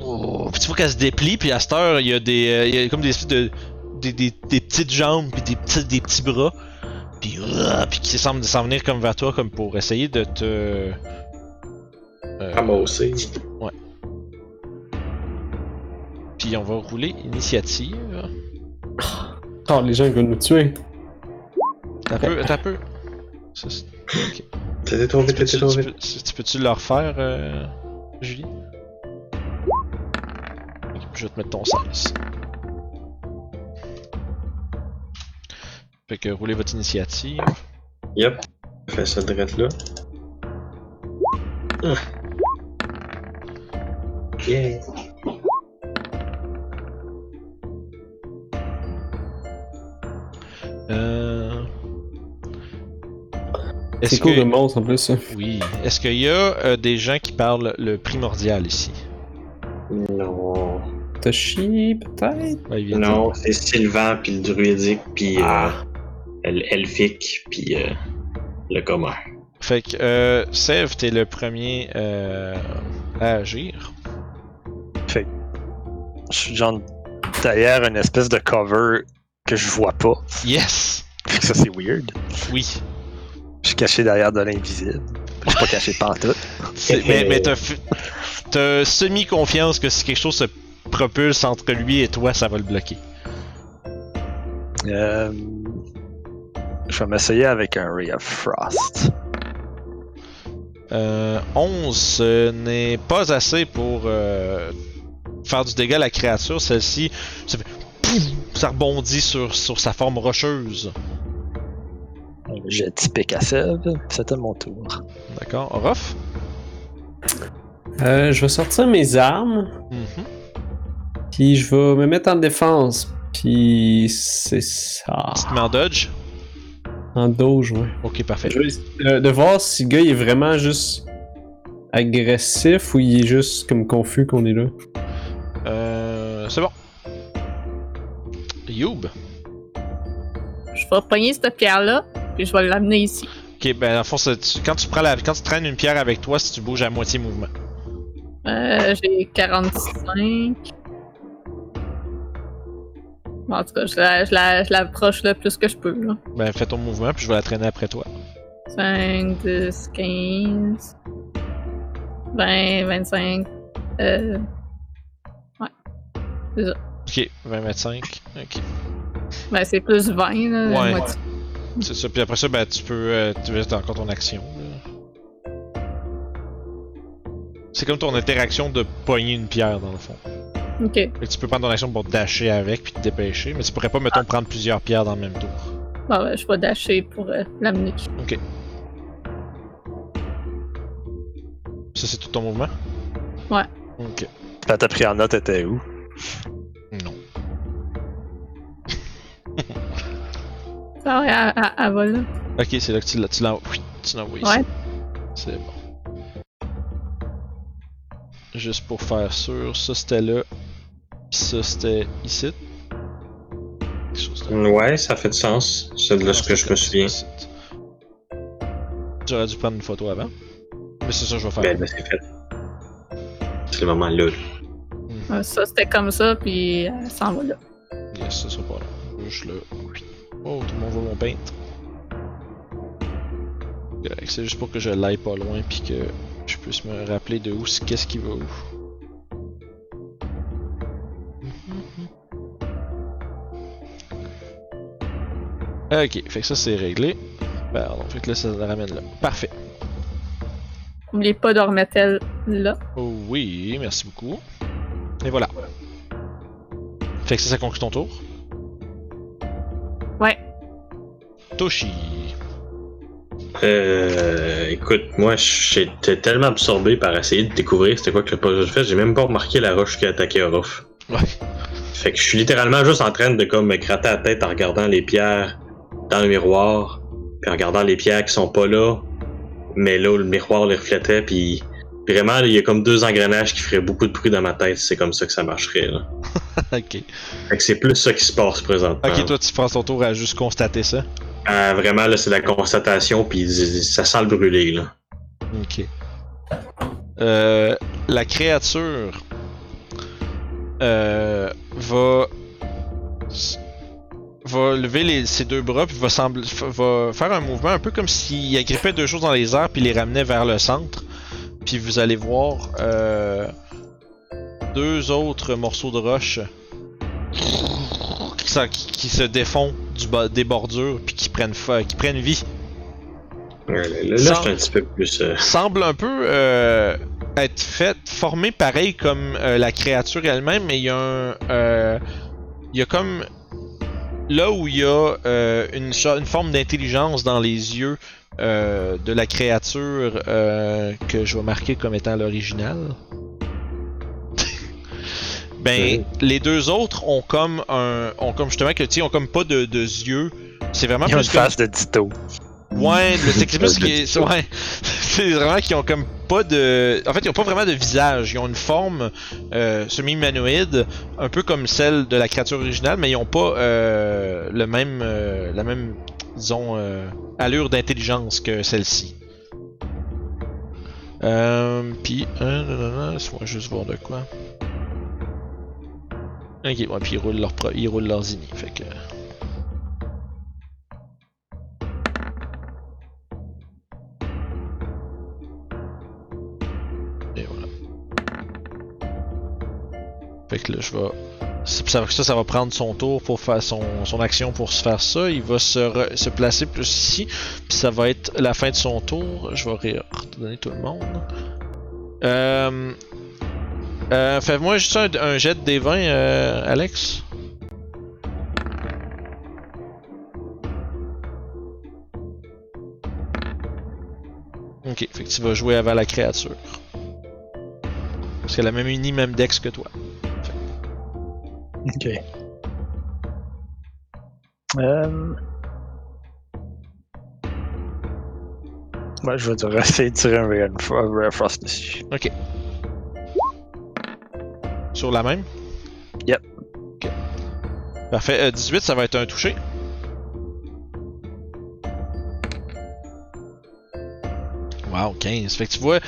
oh, puis tu vois qu'elle se déplie, puis à cette heure, il y a des, euh, il y a comme des espèces de, des, des, des petites jambes, puis des petits, des petits bras, puis, puis qui semblent s'en venir comme vers toi, comme pour essayer de te. euh, Ramasser. puis on va rouler initiative. Oh, les gens ils veulent nous tuer. T'as peu, t'as peu. Ça, vite, tu t'étais peux-tu- trop tu peux-tu leur faire euh, Julie? Je vais te mettre ton 16. Fait que roulez votre initiative. Yep. Fais ça direct là. Ah. Yeah. Euh... C'est Est-ce cool que... de monstre en plus. ça. Oui. Est-ce qu'il y a euh, des gens qui parlent le primordial ici? Non. Toshi, peut-être? Ouais, Non, c'est Sylvain, puis le druidique, puis Ah. euh, l'elfique, puis euh, le commun. Fait que, euh, Sev, t'es le premier euh, à agir. Je suis genre derrière une espèce de cover que je vois pas. Yes! Fait que ça, c'est weird. Oui. Je suis caché derrière de l'invisible. Je suis pas caché pantoute. *laughs* Mais mais t'as semi-confiance que si quelque chose se propulse entre lui et toi, ça va le bloquer. Euh, Je vais m'essayer avec un Ray of Frost. Euh, 11 ce n'est pas assez pour euh, faire du dégât à la créature. Celle-ci, ça, ça rebondit sur, sur sa forme rocheuse. J'ai typique à Seb, c'était mon tour. D'accord. Orof? Euh, je vais sortir mes armes, Mhm. puis je vais me mettre en défense. Puis c'est ça. Tu te mets en dodge? En doge, ouais. Ok, parfait. Je vais essayer de, de voir si le gars il est vraiment juste agressif ou il est juste comme confus qu'on est là. Euh, c'est bon. Youb. Je vais pogner cette pierre-là, puis je vais l'amener ici. Ok, ben dans le fond, tu- quand tu prends la, quand tu traînes une pierre avec toi, si tu bouges à moitié mouvement. Euh, j'ai 45. Bon, en tout cas, je la- je la- je l'approche le plus que je peux. Là. Ben fais ton mouvement, puis je vais la traîner après toi. 5, 10, 15, 20, 25. Euh... Ouais. C'est ça. Ok, 20, 25. Ok. Ben, c'est plus 20, là. Ouais. moitié. C'est ça. Puis après ça, ben tu peux. Euh, tu restes encore ton action. C'est comme ton interaction de pogner une pierre dans le fond. Ok. Que tu peux prendre ton action pour dasher avec puis te dépêcher, mais tu pourrais pas, mettons, prendre plusieurs pierres dans le même tour. Bon, ben, je vais dasher pour euh, l'amener. Ça, c'est tout ton mouvement? Ouais. Ok. Quand t'as pris en note, t'étais où? Ça va, elle, elle- elle va là. Ok, c'est là que tu l'as tu l'as oui, tu l'as envoyé Ouais. C'est bon. Juste pour faire sûr, ça c'était là. Pis ça c'était ici. De- Ouais, ça fait du sens. C'est de là ce que je me souviens. J'aurais dû prendre une photo avant. Mais c'est ça que je vais faire. Ben, ben, c'est fait. C'est le moment là. Euh, Ça, c'était comme ça, puis elle s'en va là. Yes, ça sera pas là. Juste là. Oh, tout le monde voit mon paint. Correct, C'est juste pour que je l'aille pas loin puis que je puisse me rappeler de où, c'est- qu'est-ce qui va où. Ok, fait que ça c'est réglé. Pardon, fait que là ça le ramène là. Parfait. N'oubliez pas de remettre elle là. Oh oui, merci beaucoup. Et voilà. Fait que ça, ça conclut ton tour. Ouais. Toshi. Euh, écoute, moi, j'étais tellement absorbé par essayer de découvrir c'était quoi que le puzzle fait, j'ai même pas remarqué la roche qui a attaqué Orof. Ouais. Fait que je suis littéralement juste en train de comme me gratter la tête en regardant les pierres dans le miroir, puis en regardant les pierres qui sont pas là, mais là où le miroir les reflétait, puis vraiment, il y a comme deux engrenages qui feraient beaucoup de bruit dans ma tête, c'est comme ça que ça marcherait. Là. *laughs* ok. Fait que c'est plus ça qui se passe présentement. Ok, toi tu prends ton tour à juste constater ça? Euh, vraiment, là, c'est la constatation, puis ça sent le brûler, là. Ok. Euh, la créature euh, va va lever les- ses deux bras puis va, va faire un mouvement un peu comme s'il agrippait deux choses dans les airs puis les ramenait vers le centre. Puis vous allez voir euh, deux autres morceaux de roche qui, s'en- qui- qui se défont du des bordures puis qui prennent, fa- qui prennent vie là, là, je suis un petit peu plus. euh, semble un peu euh, être fait, formé pareil comme euh, la créature elle-même, mais il y a un. il y a comme. Là où il y a une forme d'intelligence dans les yeux euh, de la créature euh, que je vais marquer comme étant l'original. *laughs* ben, les deux autres ont comme un. ont comme justement que, tu sais, ont comme pas de, de yeux. C'est vraiment une plus comme. face de Ditto. Ouais, le *laughs* plus qui est- *laughs* ouais, c'est vraiment qu'ils ont comme pas de, en fait ils ont pas vraiment de visage, ils ont une forme euh, semi-humanoïde, un peu comme celle de la créature originale, mais ils ont pas euh, le même, euh, la même, disons, euh, allure d'intelligence que celle-ci. Euh, puis, euh, non, non, non, laisse-moi juste voir de quoi. Ok, ouais, puis ils roulent leur, ils roulent leurs ini, fait que. Là, je vais. Ça, ça, va prendre son tour pour faire son, son action pour se faire ça. Il va se, se placer plus ici. Puis ça va être la fin de son tour. Je vais redonner tout le monde. Euh. Euh, Fais-moi juste un, jet de D20, euh, Alex. Ok, fait tu vas jouer avant la créature. Parce qu'elle a même uni, même dex que toi. Ok. Euh... Ouais, je vais dire, essayer de tirer un of Frost dessus. Sur la même? Yep. Ok. Parfait. Euh, 18, ça va être un touché. Wow, 15. Fait que tu vois,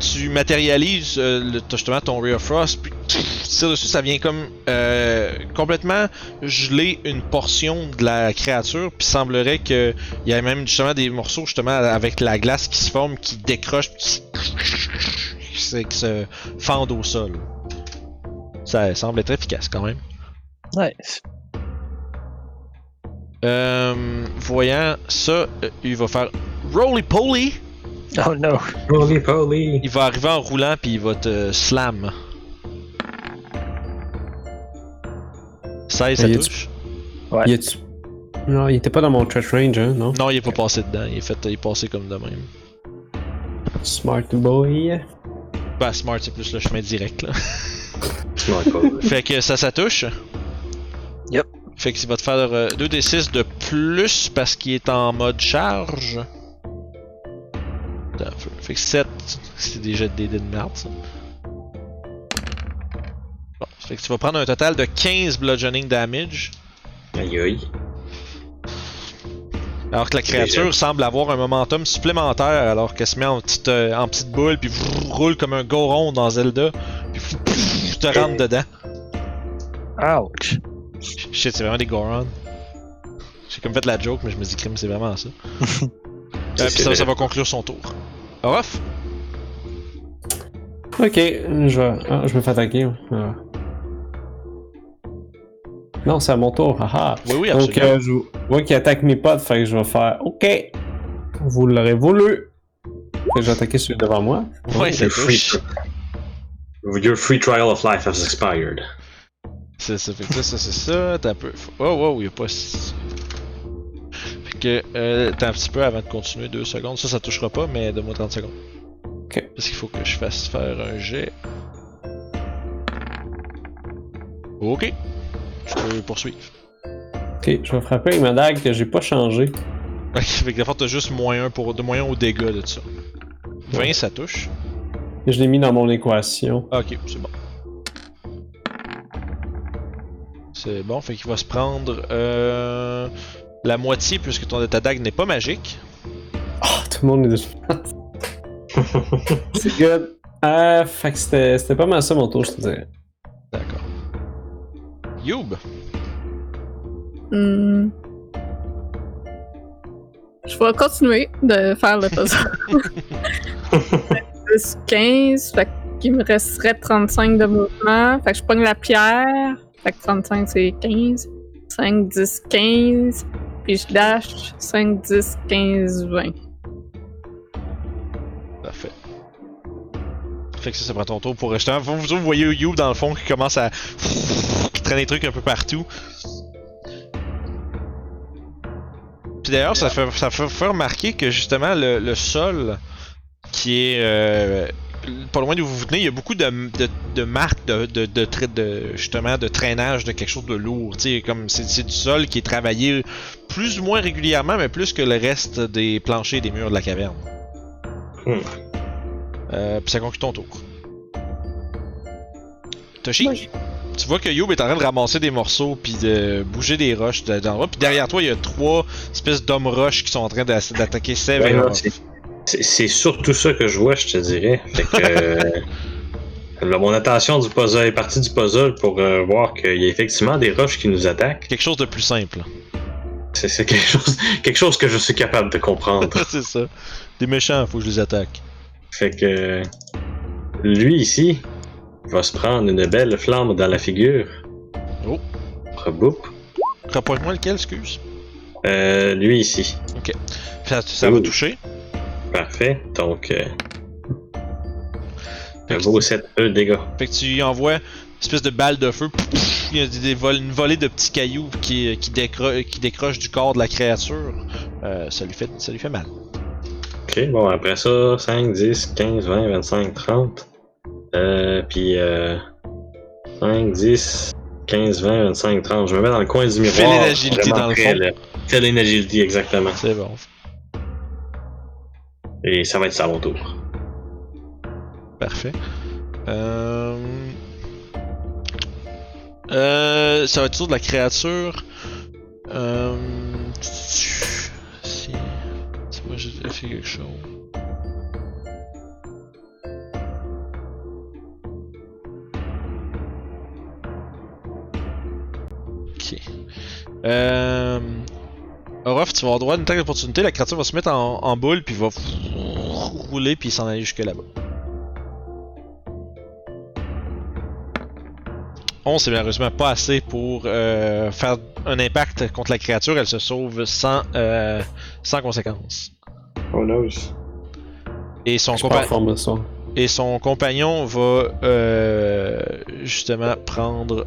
tu matérialises euh, le- justement ton Ray of Frost, puis tu tires dessus, ça vient comme euh, complètement geler une portion de la créature, puis semblerait que il y a même justement des morceaux justement avec la glace qui se forme, qui décrochent, puis qui, se- qui se fendent au sol. Ça semble être efficace quand même. Nice. Euh, voyant ça, il va faire Roly Poly. *laughs* Oh no. Holy poly! Il va arriver en roulant puis il va te slam. 16, ça touche? Ouais. Non, il était pas dans mon threat range, hein, non? Non, il est pas passé dedans. Il est, fait, il est passé comme de même. Smart boy. Bah, smart, c'est plus le chemin direct là. *laughs* Smart poly. fait que ça, ça touche? Yep. Fait qu'il va te faire euh, 2d6 de plus parce qu'il est en mode charge. Attends. Fait que 7, c'est déjà des dés de merde ça. Bon, fait que tu vas prendre un total de 15 bludgeoning damage. Aïe aïe. Alors que la créature Déjà. semble avoir un momentum supplémentaire alors qu'elle se met en petite, euh, en petite boule puis roule comme un goron dans Zelda. Puis pff, te rentre dedans. Ouch. Shit, c'est vraiment des Gorons. J'ai comme fait la joke, mais je me dis crime, c'est vraiment ça. *laughs* Euh, C'est puis ça, va conclure son tour. Off? Ok, je vais. Ah, je me fais attaquer. Ah. Non, c'est à mon tour. Haha. Oui, oui, Donc, absolument. euh, je vois qu'il attaque mes potes, fait que je vais faire OK. Vous l'aurez voulu. Fait que je vais attaquer celui devant moi. ouais, ça Your free, your free trial of life has expired. C'est ça, fait que ça, ça c'est ça. T'as un peu. Oh, wow, il y a pas. Que, euh, t'as un petit peu avant de continuer, deux secondes. Ça, ça touchera pas, mais donne-moi 30 secondes. Ok. Parce qu'il faut que je fasse faire un jet. Ok. Je peux poursuivre. Ok, je vais frapper avec ma dague que j'ai pas changé. Ok, *laughs* fait que la fois, t'as juste moins 1 pour. de 1 au dégâts de ça. 20, ça touche. Je l'ai mis dans mon équation. Ok, c'est bon. C'est bon, fait qu'il va se prendre euh, la moitié puisque ton ta dague n'est pas magique. Ah, tout le monde est dessus. *laughs* c'est good. Ah, fait que c'était c'était pas mal ça mon tour, je te dirais. D'accord. Youb! Hmm. Je vais continuer de faire le puzzle. *laughs* *laughs* 10, 15, fait qu'il me resterait 35 de mouvement. Fait que je pogne la pierre. Fait que 35 c'est 15. 5, 10, 15. Puis je dash 5, 10, 15, 20. Parfait. Fait que ça, ça prend ton tour pour justement. Vous, vous voyez You dans le fond qui commence à. qui des trucs un peu partout. Puis d'ailleurs, ça fait, ça fait, remarquer que justement le, sol qui est euh, pas loin d'où vous vous tenez, il y a beaucoup de, de, marques de, de, de, justement de traînage de quelque chose de lourd. Comme c'est du sol qui est travaillé plus ou moins régulièrement, mais plus que le reste des planchers et des murs de la caverne. Hmm. Euh, puis ça conclut ton tour. Toshi, tu vois que Youb est en train de ramasser des morceaux puis de bouger des roches d'endroits. Puis derrière toi, il y a trois espèces d'hommes roches qui sont en train d'attaquer Sev c'est- C'est c'est surtout ça que je vois, je te dirais. Fait que. *laughs* euh, là, mon attention du puzzle est partie du puzzle pour euh, voir qu'il y a effectivement des roches qui nous attaquent. Quelque chose de plus simple. C'est quelque chose, quelque chose que je suis capable de comprendre. *laughs* c'est ça. Des méchants, faut que je les attaque. Fait que. Lui ici va se prendre une belle flamme dans la figure. Oh. Reboup. Rapproche-moi lequel, excuse. Euh, lui ici. Ça, ça va toucher? Parfait. Donc, euh, que, beau 7 E dégâts. fait que tu y envoies espèce de balle de feu. Il y a des, vol- une volée de petits cailloux qui, qui, décro- qui décrochent du corps de la créature. Euh, ça, lui fait, ça lui fait mal. Ok, bon, après ça, 5, 10, 15, 20, 25, 30. Euh, puis, euh, 5, 10, 15, 20, 25, 30. Je me mets dans le coin du miroir. Fais l'agilité dans le fond. Fais l'agilité, exactement. C'est bon. Et ça va être ça à mon tour. Parfait. Euh... Euh, ça va être tour de la créature. Euh... Si... Si moi j'ai fait quelque chose. Ok. Euh... Orof, tu vas avoir droit à une attaque d'opportunité. La créature va se mettre en, en boule, puis va rouler, puis s'en aller jusque là-bas. 11, c'est malheureusement pas assez pour euh, faire un impact contre la créature. Elle se sauve sans, euh, sans conséquence. Oh no. Et son, compa- et son compagnon va euh, justement prendre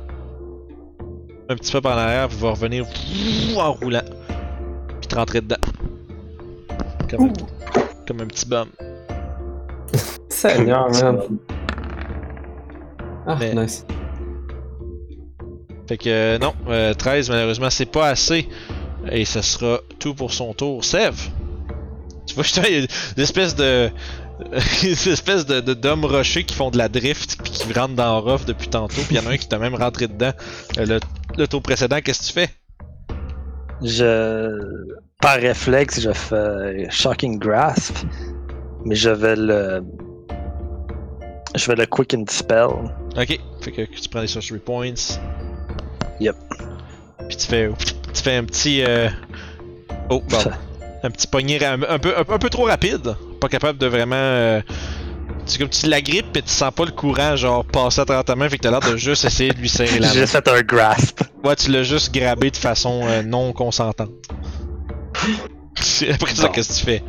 un petit peu par arrière, puis va revenir en roulant. Puis te rentrer dedans. Comme un, comme un petit bum. *laughs* Seigneur, man. Ah, Mais- nice. Fait que euh, non, euh, 13 malheureusement c'est pas assez. Et ça sera tout pour son tour. Sève! Tu vois, *laughs* il y a des espèces de. *laughs* des espèces de, d'hommes rochers qui font de la drift puis qui rentrent dans Ruff depuis tantôt. Puis il y en a un qui t'a même rentré dedans. Euh, le, le tour précédent, qu'est-ce que tu fais? Je. Par réflexe, je fais Shocking Grasp. Mais je vais le. Je vais le Quicken Spell. Ok, fait que tu prends les sorcery points. Yep. Puis tu fais. Tu fais un petit. euh, Oh, *laughs* un petit poignet un, peu, un, un peu trop rapide. Pas capable de vraiment. euh, C'est comme tu la grippes et tu sens pas le courant genre passer à travers ta main, fait que t'as l'air de juste essayer de lui serrer la main. J'ai fait un Grasp. Ouais, tu l'as juste grabé de façon euh, non consentante. *laughs* Après ça, qu'est-ce que tu fais?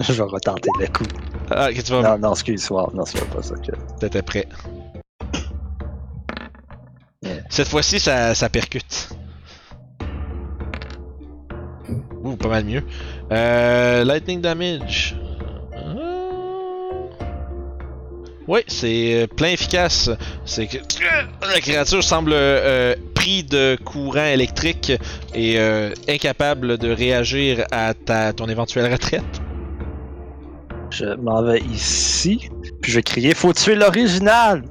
Je vais retenter le coup. Ah, ok, tu vas. Non, non, excuse-moi. Non, c'est pas ça que. T'étais prêt. Yeah. Cette fois-ci, ça, ça percute. Ouh, pas mal mieux. Euh, lightning damage. Euh, Ouais, c'est euh, plein efficace. C'est que la créature semble euh, pris de courant électrique et euh, incapable de réagir à ta, ton éventuelle retraite. Je m'en vais ici. Puis je vais crier Faut tuer l'original!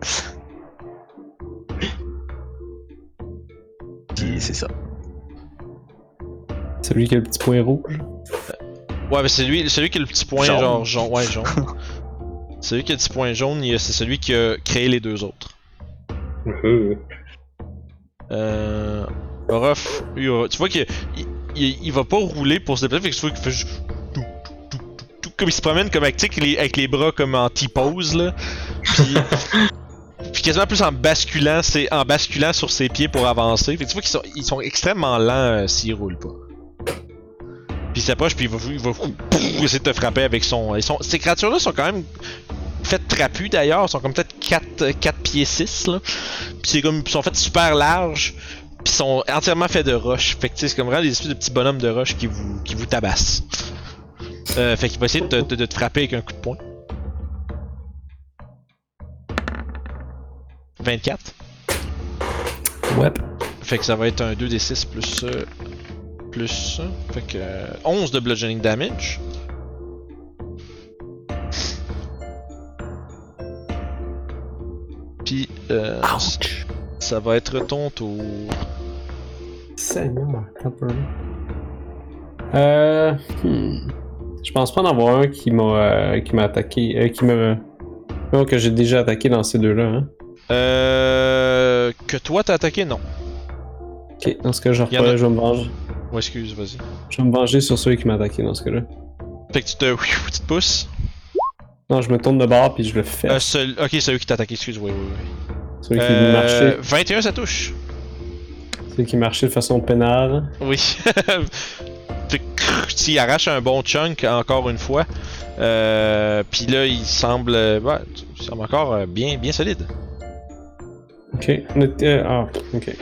Puis c'est ça. Celui qui a le petit point rouge? Ouais, mais c'est lui, celui qui a le petit point Jaune. genre jaune. Ouais, jaune. *laughs* celui qui a le petit point jaune, c'est celui qui a créé les deux autres. *laughs* Euh. Orof, lui, tu vois qu'il il, il- il va pas rouler pour se déplacer, fait que tu vois qu'il fait juste. Comme il se promène comme sais, avec les, avec les bras comme en T-pose là. Puis. *laughs* Puis quasiment plus en basculant, c'est en basculant sur ses pieds pour avancer. Fait que tu vois qu'ils sont, ils sont extrêmement lents euh, s'ils roulent pas. Puis il s'approche, puis il va, essayer de te frapper avec son. ces créatures-là sont quand même faits trapus d'ailleurs, sont comme peut-être 4, 4 pieds 6 là. Puis c'est comme ils sont faits super larges, puis sont entièrement faits de roches. Fait que c'est comme vraiment des espèces de petits bonhommes de roches qui vous tabassent. Euh, fait qu'il va essayer de te frapper avec un coup de poing. 24. Ouais. Fait que ça va être un 2d6 plus euh, plus. Fait que euh, 11 de bludgeoning damage. Puis euh, ça va être ton tour. Seigneur. Euh. hmm. Je pense pas en avoir un qui m'a euh, qui m'a attaqué. euh, qui m'a. Non, que j'ai déjà attaqué dans ces deux-là, hein. Euh, que toi t'as attaqué non. Ok, dans ce cas, je a- reprends, je vais me venger. Ouais, excuse, vas-y. Je vais me venger sur celui qui m'a attaqué dans ce cas-là. Fait que tu te, *laughs* tu te pousses. Non, je me tourne de bord puis je le fais. Euh, seul- ok, celui qui t'a attaqué, excuse, oui, oui, oui. celui qui Euh, marchait. 21 ça touche. Celui qui marchait de façon pénale. Oui. *laughs* Tu arraches un bon chunk encore une fois. Euh, Puis là, il semble, euh, ouais, il semble encore euh, bien, bien solide. Ok. On était- euh, ah, ok.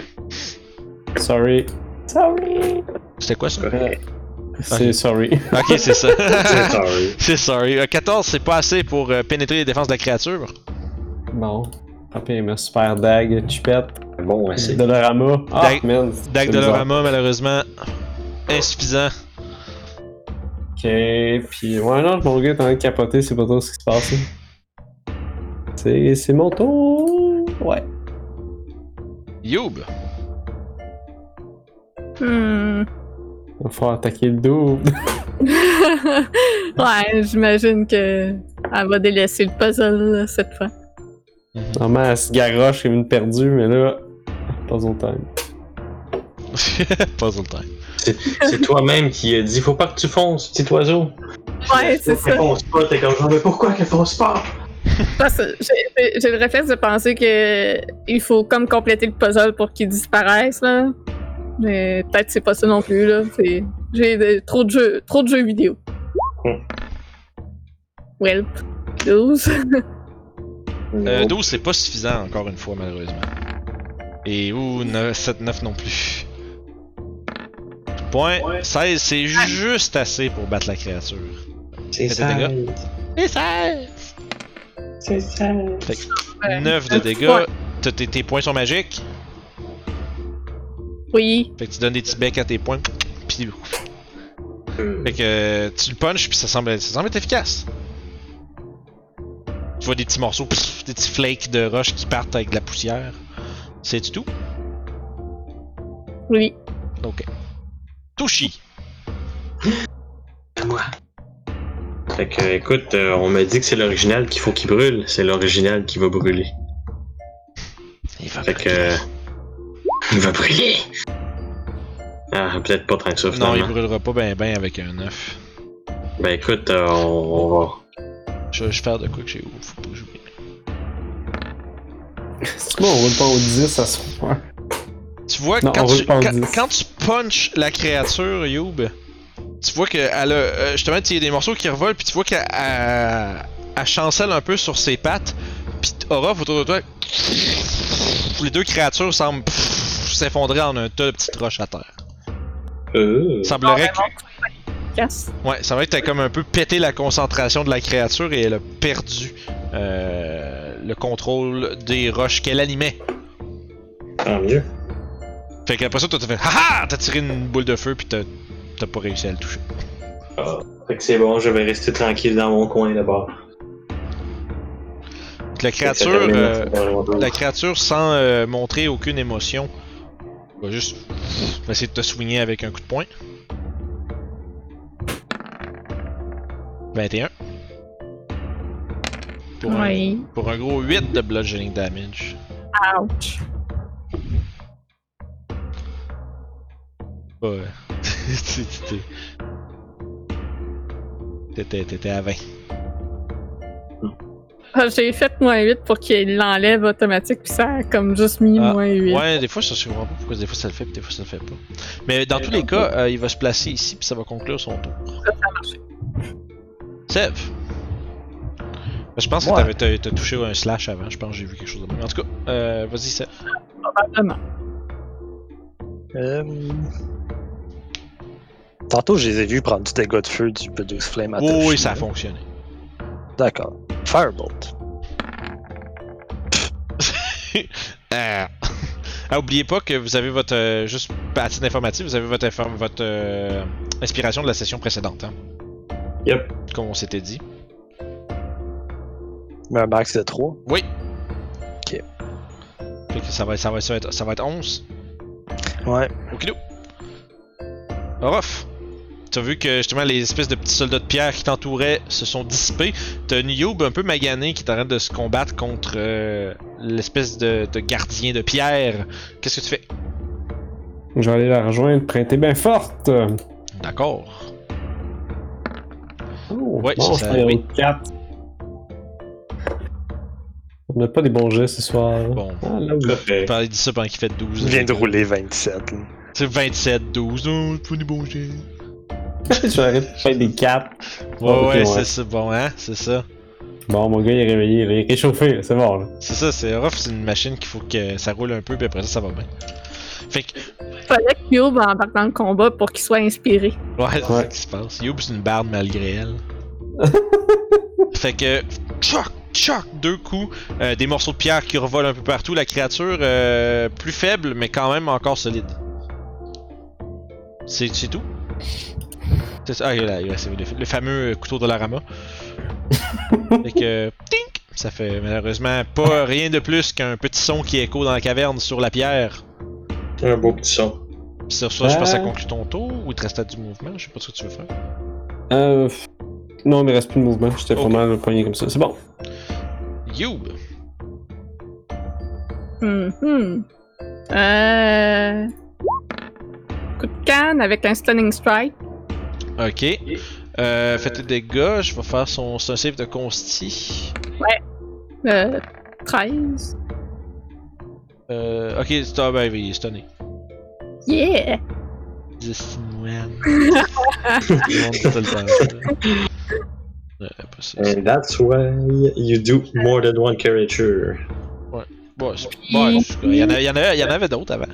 Sorry. Sorry. C'était quoi ça? Euh, C'est Ok. sorry. Ok, c'est ça. *laughs* C'est sorry. c'est sorry. Euh, 14, c'est pas assez pour euh, pénétrer les défenses de la créature? Bon. Hop, il m'a super dague, chupette. Bon, ouais, c'est. Dolorama. Ah, Dag- man. Dag c'est de bizarre. Lorama, malheureusement, insuffisant. Ok, puis ouais, non, mon gars est en train de capoter, c'est pas trop ce qui se passe. c'est mon tour. Ouais. Youb. Hmm. Il va falloir attaquer le double. *laughs* ouais, j'imagine que elle va délaisser le puzzle là, cette fois. Normalement, elle se garoche comme une perdue, mais là, pas autant. Puzzle time. *laughs* C'est toi-même qui a dit faut pas que tu fonces, petit oiseau. Ouais, c'est ça. Elle fonce pas, t'es comme genre, mais pourquoi qu'elle fonce pas? Parce que j'ai- le réflexe de penser que il faut comme compléter le puzzle pour qu'il disparaisse là. Mais peut-être c'est pas ça non plus là. C'est- J'ai trop de jeux, trop de jeux vidéo. Hmm. Welp. 12. Euh, 12, c'est pas suffisant encore une fois, malheureusement. Et ou 7, 9 non plus. Point. 16, c'est juste assez pour battre la créature. C'est ça. Et 16! C'est ça. Ouais. 9 de dégâts. T'as- Tes, tes points sont magiques. Oui. Fait que tu donnes des petits becs à tes points. Puis, Hmm. fait que euh, tu le punches, puis ça semble, ça semble être efficace. Tu vois des petits morceaux, pff, des petits flakes de roche qui partent avec de la poussière. C'est du tout? Oui. Ok. Touchi. À moi. Fait que, écoute, euh, on m'a dit que c'est l'original qu'il faut qu'il brûle. C'est l'original qui va brûler. Il va Fait que. euh, Il va brûler! Ah, peut-être pas tant que ça, Non, il brûlera pas ben ben avec un œuf. Ben écoute, euh, on, on va. Je vais faire de quoi que j'ai ouf, faut pas j'oublie. C'est bon, on roule pas au 10 à ce soir. Tu vois, Non, quand, tu, quand, 10. quand tu punches la créature, Youb, tu vois qu'elle a. euh, justement, il y a des morceaux qui revolent, puis tu vois qu'elle elle- elle chancelle un peu sur ses pattes, puis Aura autour de toi. Les deux créatures semblent s'effondrer en un tas de petites roches à terre. Euh. Semblerait que. Casse. Ouais, ça va être t'as comme un peu pété la concentration de la créature et elle a perdu euh, le contrôle des roches qu'elle animait. Tant mieux. Fait qu'après ça, toi t'as fait Haha! T'as tiré une boule de feu puis t'as t'as pas réussi à le toucher. Ah, fait que c'est bon, je vais rester tranquille dans mon coin d'abord. La créature, euh, la créature sans euh, montrer aucune émotion va juste essayer de te soigner avec un coup de poing. 21. Pour, un, pour un gros 8 de bludgeoning damage. Ouch. Ouais. T'étais- à 20. Ah, J'ai fait moins 8 pour qu'il l'enlève automatique, puis ça a comme juste mis Ah, moins 8. Ouais, des fois, je comprends pas pourquoi des fois ça le fait, puis des fois ça le fait pas. Mais dans tous les cas, euh, il va se placer ici, puis ça va conclure son tour. Ça, ça a marché. Sev. Je pense que Ouais. t'avais- t'as touché un slash avant, je pense que j'ai vu quelque chose de même. En tout cas, euh, vas-y, ça. Probablement. Euh... Tantôt, je les ai vus prendre du dégât de feu du Produce Flame à Oui, oui, ça a là. fonctionné. D'accord. Firebolt. *laughs* Euh, *laughs* ah, oubliez pas que vous avez votre. euh, juste à titre informatif, vous avez votre, inform- votre euh, inspiration de la session précédente, hein, Yep. comme on s'était dit. Mais un max de 3. Oui. Ok. Fait que ça va, ça va, ça va, être, ça va être 11. Ouais. Okido. Orof. Tu as vu que justement les espèces de petits soldats de pierre qui t'entouraient se sont dissipés. T'as Niobe un peu magané qui est en train de se combattre contre euh, l'espèce de, de gardien de pierre. Qu'est-ce que tu fais? Je vais aller la rejoindre, prêter bien forte. D'accord. Oh, Ouais, bon, c'est ça, c'est oui. 4. On n'a pas des bons jets ce soir. Bon. Ah, là. Il dit ça pendant qu'il fait 12. Il vient de rouler 27. là. C'est 27, 12. Non, pas des bons jets. *laughs* J'arrête de faire des 4. Ouais, ouais, ouais. c'est ça. Bon, hein? C'est ça. Bon, mon gars, il est réveillé, il est réchauffé, c'est bon. Là. C'est ça, c'est rough, c'est une machine qu'il faut que ça roule un peu, puis après ça, ça va bien. Fait que, Fallait que Youb embarque dans le combat pour qu'il soit inspiré. ouais, c'est Ouais. ça qui se passe. Youb, c'est une barde malgré elle. *laughs* fait que, choc, choc, deux coups, euh, des morceaux de pierre qui revolent un peu partout. La créature, euh, plus faible, mais quand même encore solide. C'est c'est tout? C'est ça, ah, il il c'est le, le fameux couteau de la rama. *laughs* fait que, tink! Ça fait malheureusement pas rien de plus qu'un petit son qui écho dans la caverne sur la pierre. Un beau petit son. Pis sur ça, je pense que ça Euh. conclut ton tour ou il te restait du mouvement, je sais pas ce que tu veux faire. Euh. Non, il me reste plus de mouvement, j'étais Ok. vraiment le poignet comme ça. C'est bon. Youb! Mhm. Euh... Coup de canne avec un stunning strike. Ok. Euh, faites tes dégâts, je vais faire son, son save de consti. Euh, 13. Euh, ok, c'est ah, ben, il est stunné. Yeah! 10 moines. *laughs* Ouais. And that's why you do more than one creature. Bon, c'est- bon, c'est- il y en a- il y en a- il y en avait d'autres avant.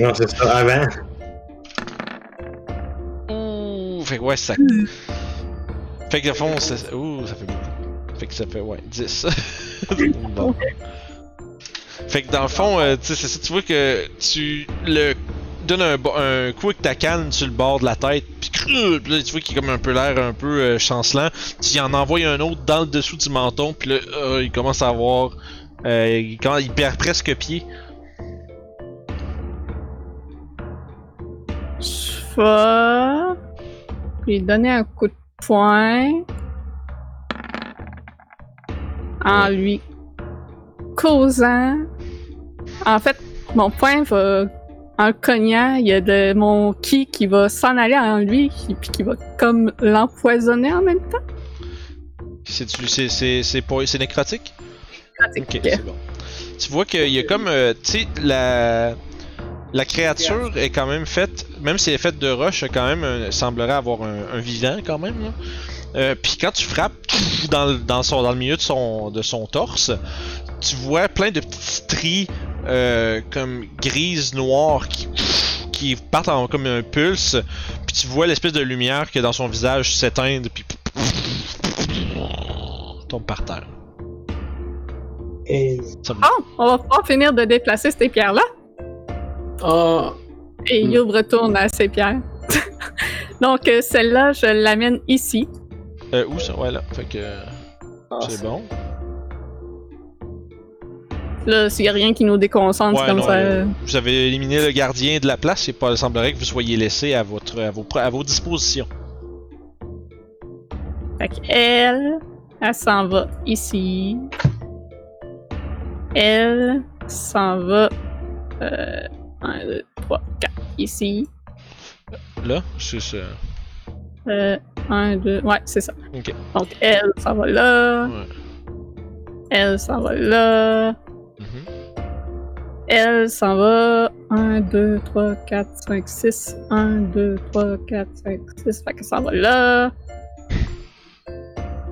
Non, c'est ça. Avant, ouais, ça. Fait que le fond, c'est- ouh, ça fait beaucoup. Fait que ça fait, ouais, 10. *laughs* bon. Fait que dans le fond, euh, tu sais, c'est ça, tu vois que tu le donnes un, un coup avec ta canne sur le bord de la tête, puis creux, puis là, tu vois qu'il a comme un peu l'air un peu euh, chancelant. Tu en envoies un autre dans le dessous du menton, puis là, euh, il commence à avoir. Euh, il, commence- il perd presque pied. Je vais lui donner un coup de poing en lui causant. En fait, mon poing va. En cognant, il y a de mon ki qui va s'en aller en lui, qui- puis qui va comme l'empoisonner en même temps. C'est c'est- c'est pas- c'est nécrotique? Ok, Ok. c'est bon. Tu vois qu'il y a comme, euh, tu sais, la, la créature est quand même faite, même si elle est faite de roche, elle quand même un- semblerait avoir un, un vivant quand même. Là. Euh, Puis quand tu frappes *laughs* dans, le- dans, son, dans le milieu de son, de son torse, tu vois plein de petites stries euh, comme grises, noires qui, *laughs* qui partent en, comme un pulse. Puis tu vois l'espèce de lumière que dans son visage s'éteindre, puis *laughs* tombe par terre. et Oh, on va pouvoir finir de déplacer ces pierres-là. Ah. Et. Youb retourne à ses pierres. *laughs* Donc, euh, celle-là, je l'amène ici. Euh, où ça? Ouais, là. Fait que. Ah, c'est bon. Là, s'il n'y a rien qui nous déconcentre Ouais, comme non, ça. euh, vous avez éliminé le gardien de la place, et pas, il semblerait que vous soyez laissé à, votre, à, vos, à vos dispositions. Fait qu'elle, elle s'en va ici. Elle s'en va. Euh, 1, 2, 3, 4. Ici. Là, c'est ça. Euh, 1, 2. Ouais, c'est ça. Ok. Donc, elle s'en va là. Ouais. Elle s'en va là. Mhm. Elle s'en va. 1, 2, 3, 4, 5, 6. 1, 2, 3, 4, 5, 6. Fait qu'elle s'en va là.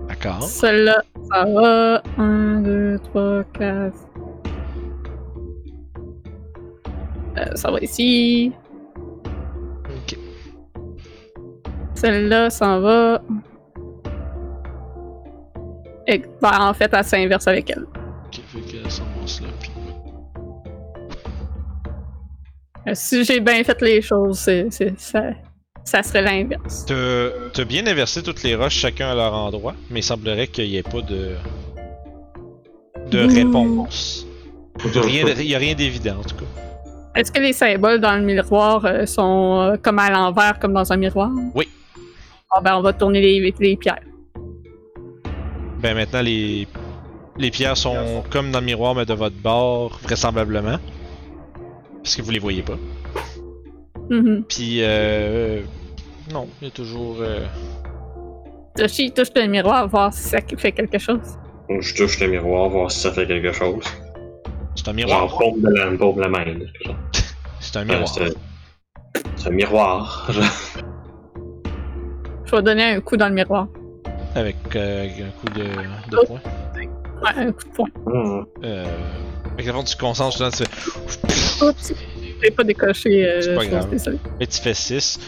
D'accord. Celle-là Ça va. 1, 2, 3, 4. Euh, ça va ici. Ok. Celle-là s'en va. Et, ben, en fait, elle s'inverse avec elle. Ok, fait que ça commence là. Puis... Euh, Si j'ai bien fait les choses, c'est, c'est- ça, ça serait l'inverse. T'as t'as bien inversé toutes les roches chacun à leur endroit, mais il semblerait qu'il n'y ait pas de. de réponse. Rien de- Il n'y a rien d'évident en tout cas. Est-ce que les symboles dans le miroir euh, sont euh, comme à l'envers, comme dans un miroir? Oui. Ah ben, on va tourner les, les pierres. Ben maintenant les. Les pierres sont comme dans le miroir mais de votre bord, vraisemblablement. Parce que vous les voyez pas. Mhm. Puis euh. Non, il y a toujours. euh, Toshi touche le miroir, voir si ça fait quelque chose. Je touche le miroir, voir si ça fait quelque chose. C'est un miroir. paume de la, de la main. C'est *laughs* un miroir. c'est c'est un miroir. *laughs* genre. Je vais donner un coup dans le miroir. Avec euh, un coup de, de poing. Ouais, un coup de poing. Hmm. Euh. Avec la force du concentre, tu fais. Oups! J'ai pas décoché. Euh, C'est pas grave. Et tu fais 6.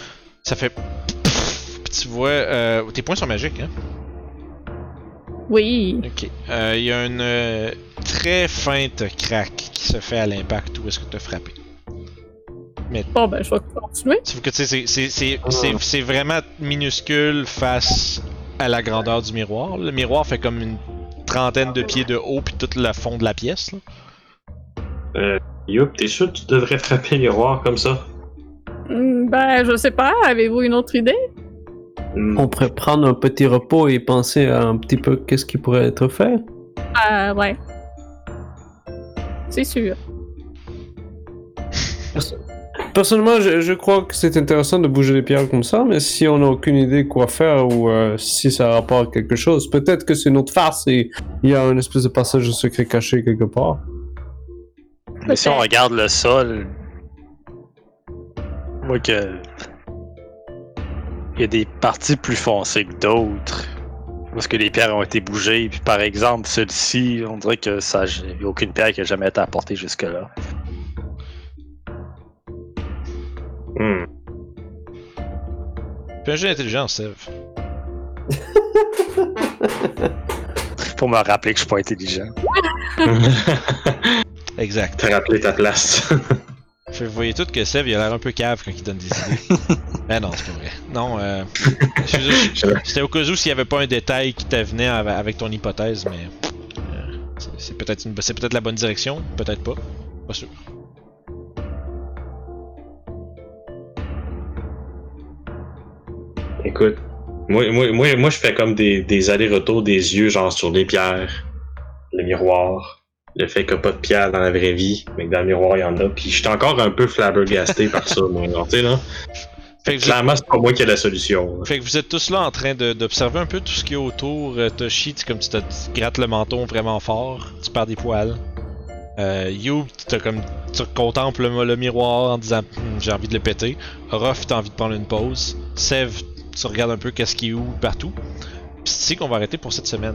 Ça fait. Puis tu vois. euh, tes points sont magiques, hein? Oui. Ok. Euh, Il y a une euh, très feinte craque qui se fait à l'impact où est-ce que tu as frappé. Bon, ben, je vais continuer. Sauf que tu sais, c'est- c'est- c'est c'est- c'est vraiment minuscule face à la grandeur du miroir. Le miroir fait comme une trentaine de pieds de haut puis tout le fond de la pièce. là. Euh, Youp, t'es sûr que tu devrais frapper le miroir comme ça? Hmm, Ben, je sais pas. Avez-vous une autre idée? Hmm. On pourrait prendre un petit repos et penser à un petit peu qu'est-ce qui pourrait être fait. Ah, ouais. C'est sûr. Personnellement, je, je crois que c'est intéressant de bouger les pierres comme ça, mais si on n'a aucune idée quoi faire ou euh, si ça a rapport à quelque chose, peut-être que c'est notre farce et il y a une espèce de passage secret caché quelque part. Mais si on regarde le sol, on voit que il y a des parties plus foncées que d'autres. Parce que les pierres ont été bougées. Puis par exemple, celle-ci, on dirait que ça, il n'y a aucune pierre qui a jamais été apportée jusque-là. Hmm. Fais un jeu d'intelligence, Sev. *laughs* Pour me rappeler que je suis pas intelligent. *laughs* Exact. T'as rappelé ta place. *laughs* Fait, vous voyez tout que Sev, il a l'air un peu cave quand il donne des idées. Mais *laughs* non, c'est pas vrai. Non, euh. *laughs* C'était au cas où s'il y avait pas un détail qui t'avenait av- avec ton hypothèse, mais. euh, c'est- c'est peut-être une- c'est peut-être la bonne direction, peut-être pas. Pas sûr. Écoute, moi, moi, moi, moi, je fais comme des, des allers-retours des yeux, genre sur les pierres, le miroir, le fait qu'il n'y a pas de pierre dans la vraie vie, mais que dans le miroir, il y en a. Puis je suis encore un peu flabbergasté par ça, moi. Tu sais, là. Fait que, Clairement, c'est pas moi qui ai la solution. là. fait que vous êtes tous là en train d'observer un peu tout ce qui est autour. Euh, Toshi, tu, comme tu te tu grattes le menton vraiment fort, tu perds des poils. Euh, You, t'as comme, tu contemples le, le miroir en disant Hum, j'ai envie de le péter. Ruff, t'as envie de prendre une pause. Sev, tu regardes un peu qu'est-ce qui est où partout. Puis c'est qu'on va arrêter pour cette semaine.